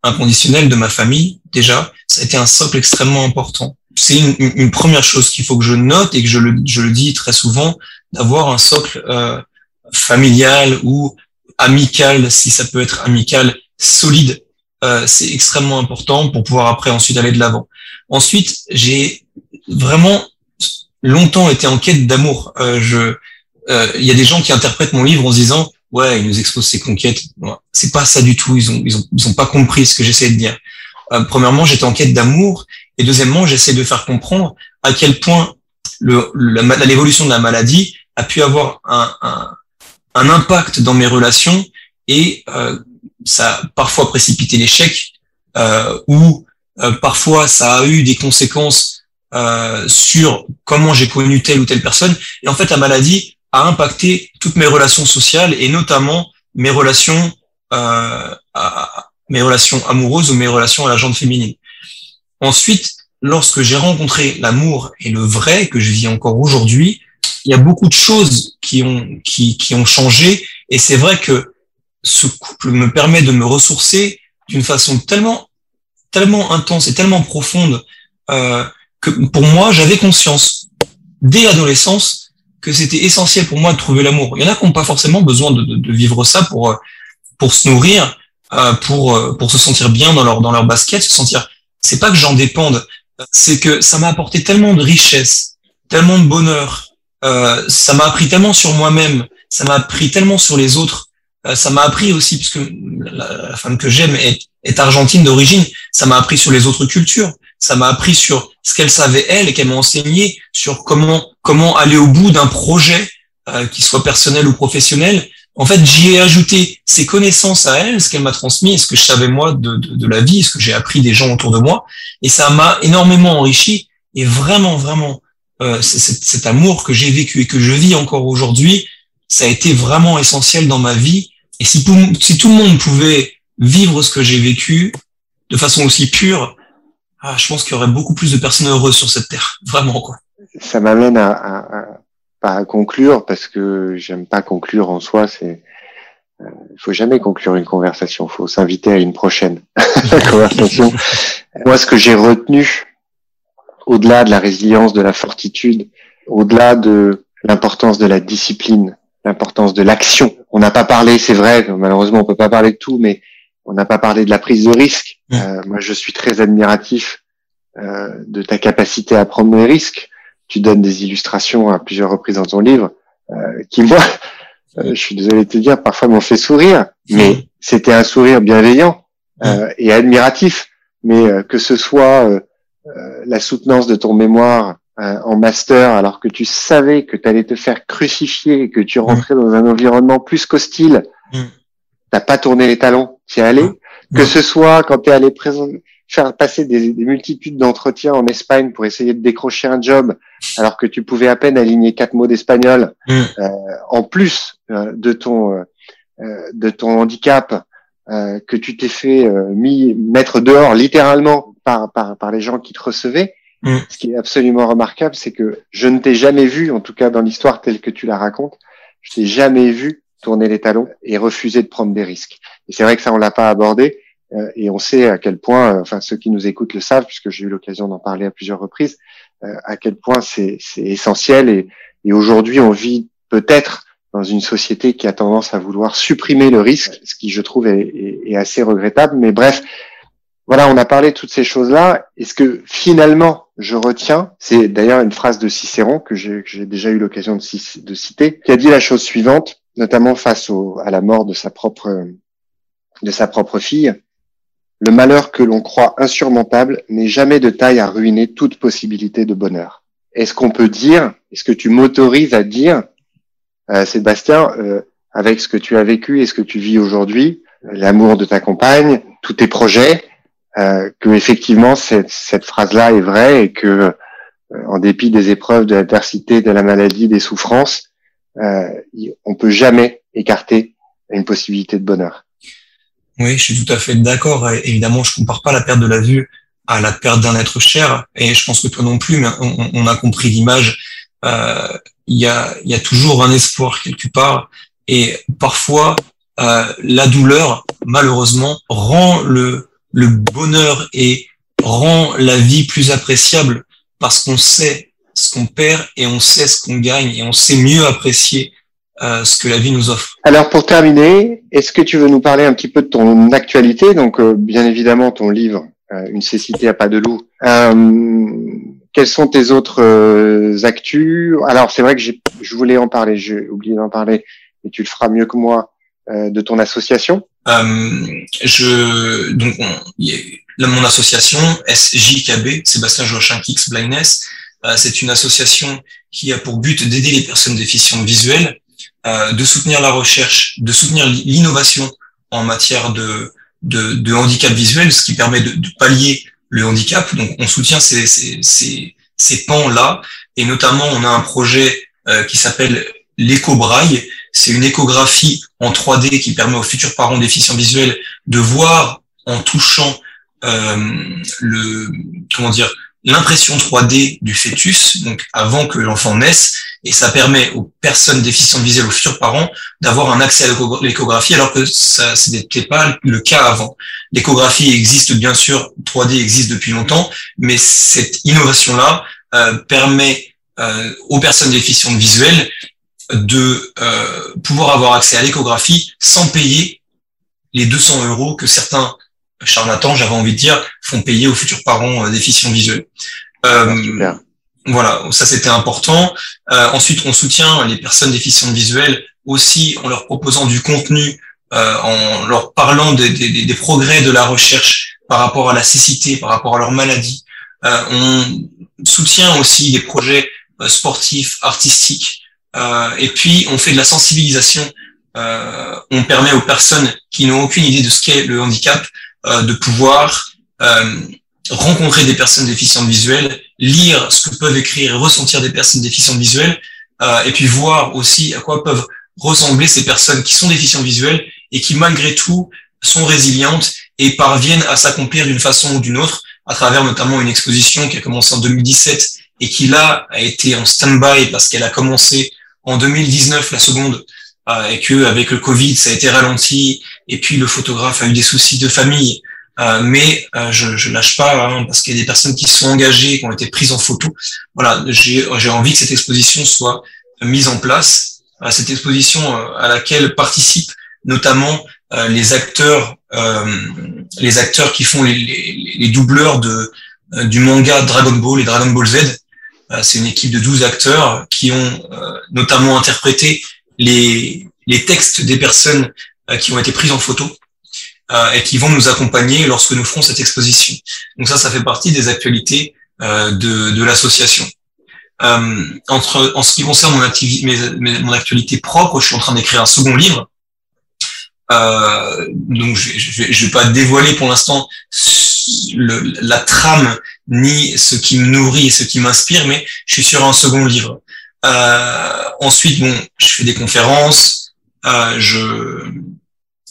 inconditionnel de ma famille, déjà, ça a été un socle extrêmement important. C'est une, une, première chose qu'il faut que je note et que je le, je le dis très souvent, d'avoir un socle euh, familial ou amical, si ça peut être amical, solide, euh, c'est extrêmement important pour pouvoir après ensuite aller de l'avant. Ensuite, j'ai vraiment longtemps été en quête d'amour. Euh, je, euh, il y a des gens qui interprètent mon livre en se disant ouais, il nous expose ses conquêtes. c'est pas ça du tout. Ils ont, ils ont, ils pas compris ce que j'essayais de dire. Euh, premièrement, j'étais en quête d'amour, et deuxièmement, j'essaie de faire comprendre à quel point l'évolution de la maladie a pu avoir un impact dans mes relations et euh, ça a parfois précipité l'échec euh, ou euh, parfois ça a eu des conséquences euh, sur comment j'ai connu telle ou telle personne. Et en fait, la maladie a impacté toutes mes relations sociales et notamment mes relations, euh, mes relations amoureuses ou mes relations à la jante féminine. Ensuite, lorsque j'ai rencontré l'amour et le vrai que je vis encore aujourd'hui, il y a beaucoup de choses qui ont, qui, qui ont changé. Et c'est vrai que ce couple me permet de me ressourcer d'une façon tellement, tellement intense et tellement profonde euh, pour moi, j'avais conscience dès l'adolescence que c'était essentiel pour moi de trouver l'amour. Il y en a qui n'ont pas forcément besoin de, de, de, vivre ça pour, pour se nourrir, euh, pour, pour se sentir bien dans leur, dans leur basket, se sentir. C'est pas que j'en dépende, c'est que ça m'a apporté tellement de richesse, tellement de bonheur, euh, ça m'a appris tellement sur moi-même, ça m'a appris tellement sur les autres, euh, ça m'a appris aussi, puisque la, la femme que j'aime est, est, argentine d'origine, ça m'a appris sur les autres cultures, ça m'a appris sur ce qu'elle savait elle et qu'elle m'a enseigné sur comment comment aller au bout d'un projet, euh, qui soit personnel ou professionnel. En fait, j'y ai ajouté ses connaissances à elle, ce qu'elle m'a transmis, ce que je savais moi de, de, de la vie, ce que j'ai appris des gens autour de moi, et ça m'a énormément enrichi et vraiment, vraiment euh, cet amour que j'ai vécu et que je vis encore aujourd'hui, ça a été vraiment essentiel dans ma vie. Et si, si tout le monde pouvait vivre ce que j'ai vécu, de façon aussi pure, ah, je pense qu'il y aurait beaucoup plus de personnes heureuses sur cette terre, <laughs> vraiment quoi. Ça m'amène à, à, à, à conclure parce que j'aime pas conclure en soi. C'est il euh, faut jamais conclure une conversation. Faut s'inviter à une prochaine <laughs> conversation. Moi, ce que j'ai retenu, au-delà de la résilience, de la fortitude, au-delà de l'importance de la discipline, l'importance de l'action. On n'a pas parlé, c'est vrai, malheureusement on peut pas parler de tout, mais on n'a pas parlé de la prise de risque. Mmh. Euh, moi, je suis très admiratif euh, de ta capacité à prendre des risques. Tu donnes des illustrations à plusieurs reprises dans ton livre, euh, qui moi, euh, je suis désolé de te dire, parfois m'ont fait sourire, mais mmh. c'était un sourire bienveillant mmh. euh, et admiratif. Mais que ce soit la soutenance de ton mémoire en master, alors que tu savais que tu allais te faire crucifier et que tu rentrais dans un environnement plus qu'hostile, t'as pas tourné les talons, tu es allé. Que ce soit quand tu es allé faire passer des, multitudes d'entretiens en Espagne pour essayer de décrocher un job, alors que tu pouvais à peine aligner quatre mots d'espagnol, mm. euh, en plus euh, de ton euh, de ton handicap, que tu t'es fait mis mettre dehors littéralement par, par par les gens qui te recevaient. Mm. Ce qui est absolument remarquable, c'est que je ne t'ai jamais vu, en tout cas dans l'histoire telle que tu la racontes, je t'ai jamais vu tourner les talons et refuser de prendre des risques. Et c'est vrai que ça, on l'a pas abordé. Euh, et on sait à quel point, euh, enfin ceux qui nous écoutent le savent, puisque j'ai eu l'occasion d'en parler à plusieurs reprises, euh, à quel point c'est essentiel. Et, et aujourd'hui, on vit peut-être dans une société qui a tendance à vouloir supprimer le risque, ce qui, je trouve, est, est, assez regrettable. Mais bref, voilà, on a parlé de toutes ces choses-là. Et ce que finalement je retiens, c'est d'ailleurs une phrase de Cicéron que j'ai déjà eu l'occasion de, citer, qui a dit la chose suivante notamment face au, à la mort de sa propre de sa propre fille. Le malheur que l'on croit insurmontable n'est jamais de taille à ruiner toute possibilité de bonheur. Est-ce qu'on peut dire, est-ce que tu m'autorises à dire, euh, Sébastien, euh, avec ce que tu as vécu et ce que tu vis aujourd'hui, l'amour de ta compagne, tous tes projets, euh, que effectivement cette, cette phrase-là est vraie et que, euh, en dépit des épreuves, de l'adversité, de la maladie, des souffrances, euh, on peut jamais écarter une possibilité de bonheur. Oui, je suis tout à fait d'accord. Évidemment, je compare pas la perte de la vue à la perte d'un être cher, et je pense que toi non plus, mais on, a compris l'image. Euh, il y, a, y a toujours un espoir quelque part, et parfois euh, la douleur, malheureusement, rend le, le bonheur et rend la vie plus appréciable parce qu'on sait ce qu'on perd et on sait ce qu'on gagne et on sait mieux apprécier euh, ce que la vie nous offre. Alors pour terminer, est-ce que tu veux nous parler un petit peu de ton actualité? Donc euh, bien évidemment ton livre euh, Une cécité à pas de loup. Euh, quels sont tes autres euh, actus? Alors c'est vrai que je voulais en parler, j'ai oublié d'en parler, et tu le feras mieux que moi de ton association. je donc on, mon association SJKB, Sébastien Joachim Kix Blindness, euh, c'est une association qui a pour but d'aider les personnes déficientes visuelles, euh, de soutenir la recherche, de soutenir l'innovation en matière de, de, handicap visuel, ce qui permet de, pallier le handicap. Donc, on soutient ces, ces, ces, pans-là, et notamment, on a un projet euh, qui s'appelle l'éco-braille. C'est une échographie en 3D qui permet aux futurs parents déficients visuels de voir en touchant euh, le comment dire l'impression 3D du fœtus, donc avant que l'enfant naisse, et ça permet aux personnes déficientes visuelles, aux futurs parents, d'avoir un accès à l'échographie, alors que ça n'était pas le cas avant. L'échographie existe bien sûr, 3D existe depuis longtemps, mais cette innovation-là euh, permet euh, aux personnes déficientes visuelles de euh, pouvoir avoir accès à l'échographie sans payer les 200 euros que certains charlatans, j'avais envie de dire, font payer aux futurs parents euh, déficients visuels. Euh, ah, voilà, ça c'était important. Euh, ensuite, on soutient les personnes déficientes visuelles aussi en leur proposant du contenu, euh, en leur parlant des, des, des, progrès de la recherche par rapport à la cécité, par rapport à leur maladie. Euh, on soutient aussi des projets euh, sportifs, artistiques, et puis on fait de la sensibilisation. on permet aux personnes qui n'ont aucune idée de ce qu'est le handicap euh, de pouvoir euh, rencontrer des personnes déficientes visuelles, lire ce que peuvent écrire et ressentir des personnes déficientes visuelles, euh, et puis voir aussi à quoi peuvent ressembler ces personnes qui sont déficientes visuelles et qui malgré tout sont résilientes et parviennent à s'accomplir d'une façon ou d'une autre à travers notamment une exposition qui a commencé en 2017 et qui là a été en stand-by parce qu'elle a commencé en 2019 la seconde euh, et que avec le Covid ça a été ralenti et puis le photographe a eu des soucis de famille euh, mais euh, je, je lâche pas hein, parce qu'il y a des personnes qui sont engagées, qui ont été prises en photo. Voilà, j'ai envie que cette exposition soit mise en place. Euh, cette exposition à laquelle participent notamment les acteurs, les acteurs qui font les, les, les doubleurs de du manga Dragon Ball et Dragon Ball Z. C'est une équipe de 12 acteurs qui ont notamment interprété les, les textes des personnes qui ont été prises en photo euh, et qui vont nous accompagner lorsque nous ferons cette exposition. Donc ça, ça fait partie des actualités euh, de, de l'association. Euh, entre, en ce qui concerne mon, mes, mon actualité propre, je suis en train d'écrire un second livre. Euh, donc je, je, je vais pas dévoiler pour l'instant la trame ni ce qui me nourrit et ce qui m'inspire, mais je suis sur un second livre. Euh, ensuite, bon, je fais des conférences, euh, je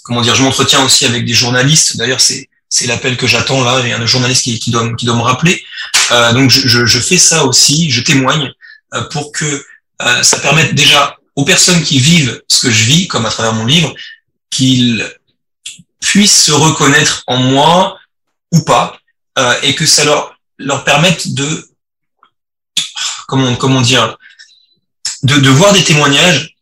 comment dire, je m'entretiens aussi avec des journalistes. D'ailleurs, c'est c'est l'appel que j'attends là. Il y a un journaliste qui, qui doit qui doit me rappeler. Euh, donc je, je, je, fais ça aussi. Je témoigne pour que ça permette déjà aux personnes qui vivent ce que je vis, comme à travers mon livre, qu'ils puissent se reconnaître en moi ou pas, euh, et que ça leur leur permette de comment comment dire de, voir des témoignages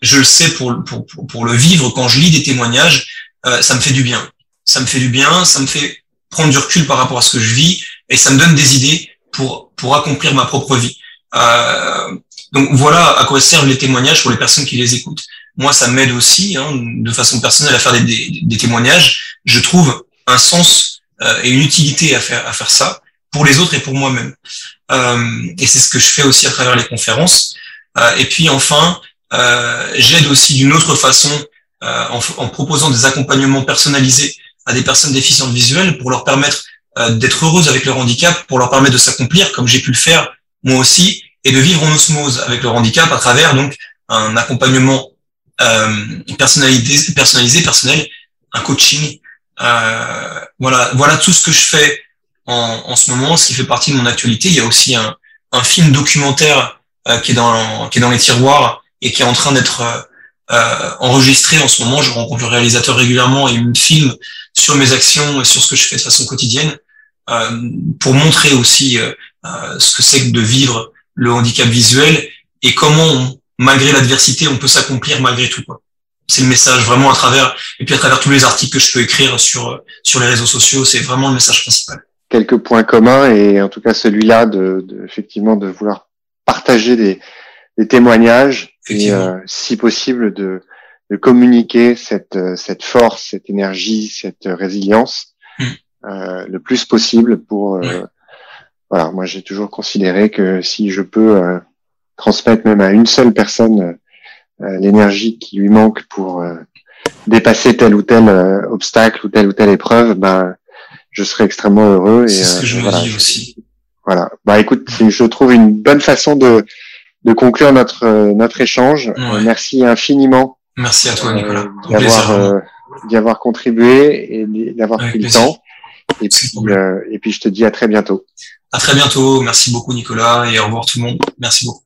je le sais pour, pour, pour, le vivre, quand je lis des témoignages, euh, ça me fait du bien. Ça me fait du bien, ça me fait prendre du recul par rapport à ce que je vis, et ça me donne des idées pour, pour accomplir ma propre vie. Euh, donc voilà à quoi servent les témoignages pour les personnes qui les écoutent. Moi, ça m'aide aussi, hein, de façon personnelle, à faire des, des, des témoignages. Je trouve un sens euh, et une utilité à faire, à faire ça pour les autres et pour moi-même. Euh, et c'est ce que je fais aussi à travers les conférences. Euh, et puis enfin, euh, j'aide aussi d'une autre façon en, proposant des accompagnements personnalisés à des personnes déficientes visuelles pour leur permettre d'être heureuses avec leur handicap, pour leur permettre de s'accomplir comme j'ai pu le faire moi aussi, et de vivre en osmose avec leur handicap à travers donc un accompagnement personnalisé, personnalisé, personnel, un coaching. voilà, voilà tout ce que je fais en, en, ce moment, ce qui fait partie de mon actualité. Il y a aussi un, un film documentaire qui est dans qui est dans les tiroirs et qui est en train d'être euh, euh, enregistré en ce moment. Je rencontre le réalisateur régulièrement et il me filme sur mes actions et sur ce que je fais de façon quotidienne euh, pour montrer aussi euh, euh, ce que c'est que de vivre le handicap visuel et comment, malgré l'adversité, on peut s'accomplir malgré tout. C'est le message vraiment à travers et puis à travers tous les articles que je peux écrire sur sur les réseaux sociaux, c'est vraiment le message principal. Quelques points communs et en tout cas celui-là de, de effectivement de vouloir partager des, des témoignages et euh, si possible de, de communiquer cette, euh, cette force, cette énergie, cette résilience hmm. euh, le plus possible pour voilà moi j'ai toujours considéré que si je peux transmettre même à une seule personne l'énergie qui lui manque pour dépasser tel ou tel obstacle ou telle ou telle épreuve ben je serai extrêmement heureux et ce que je voilà, dis aussi voilà bah écoute je trouve une bonne façon de de conclure notre euh, notre échange. Euh, merci infiniment. Merci à toi, Nicolas. Euh, d'avoir euh, d'y avoir contribué et d'avoir pris le temps. Et puis, et puis je te dis à très bientôt. À très bientôt. Merci beaucoup, Nicolas, et au revoir tout le monde. Merci beaucoup.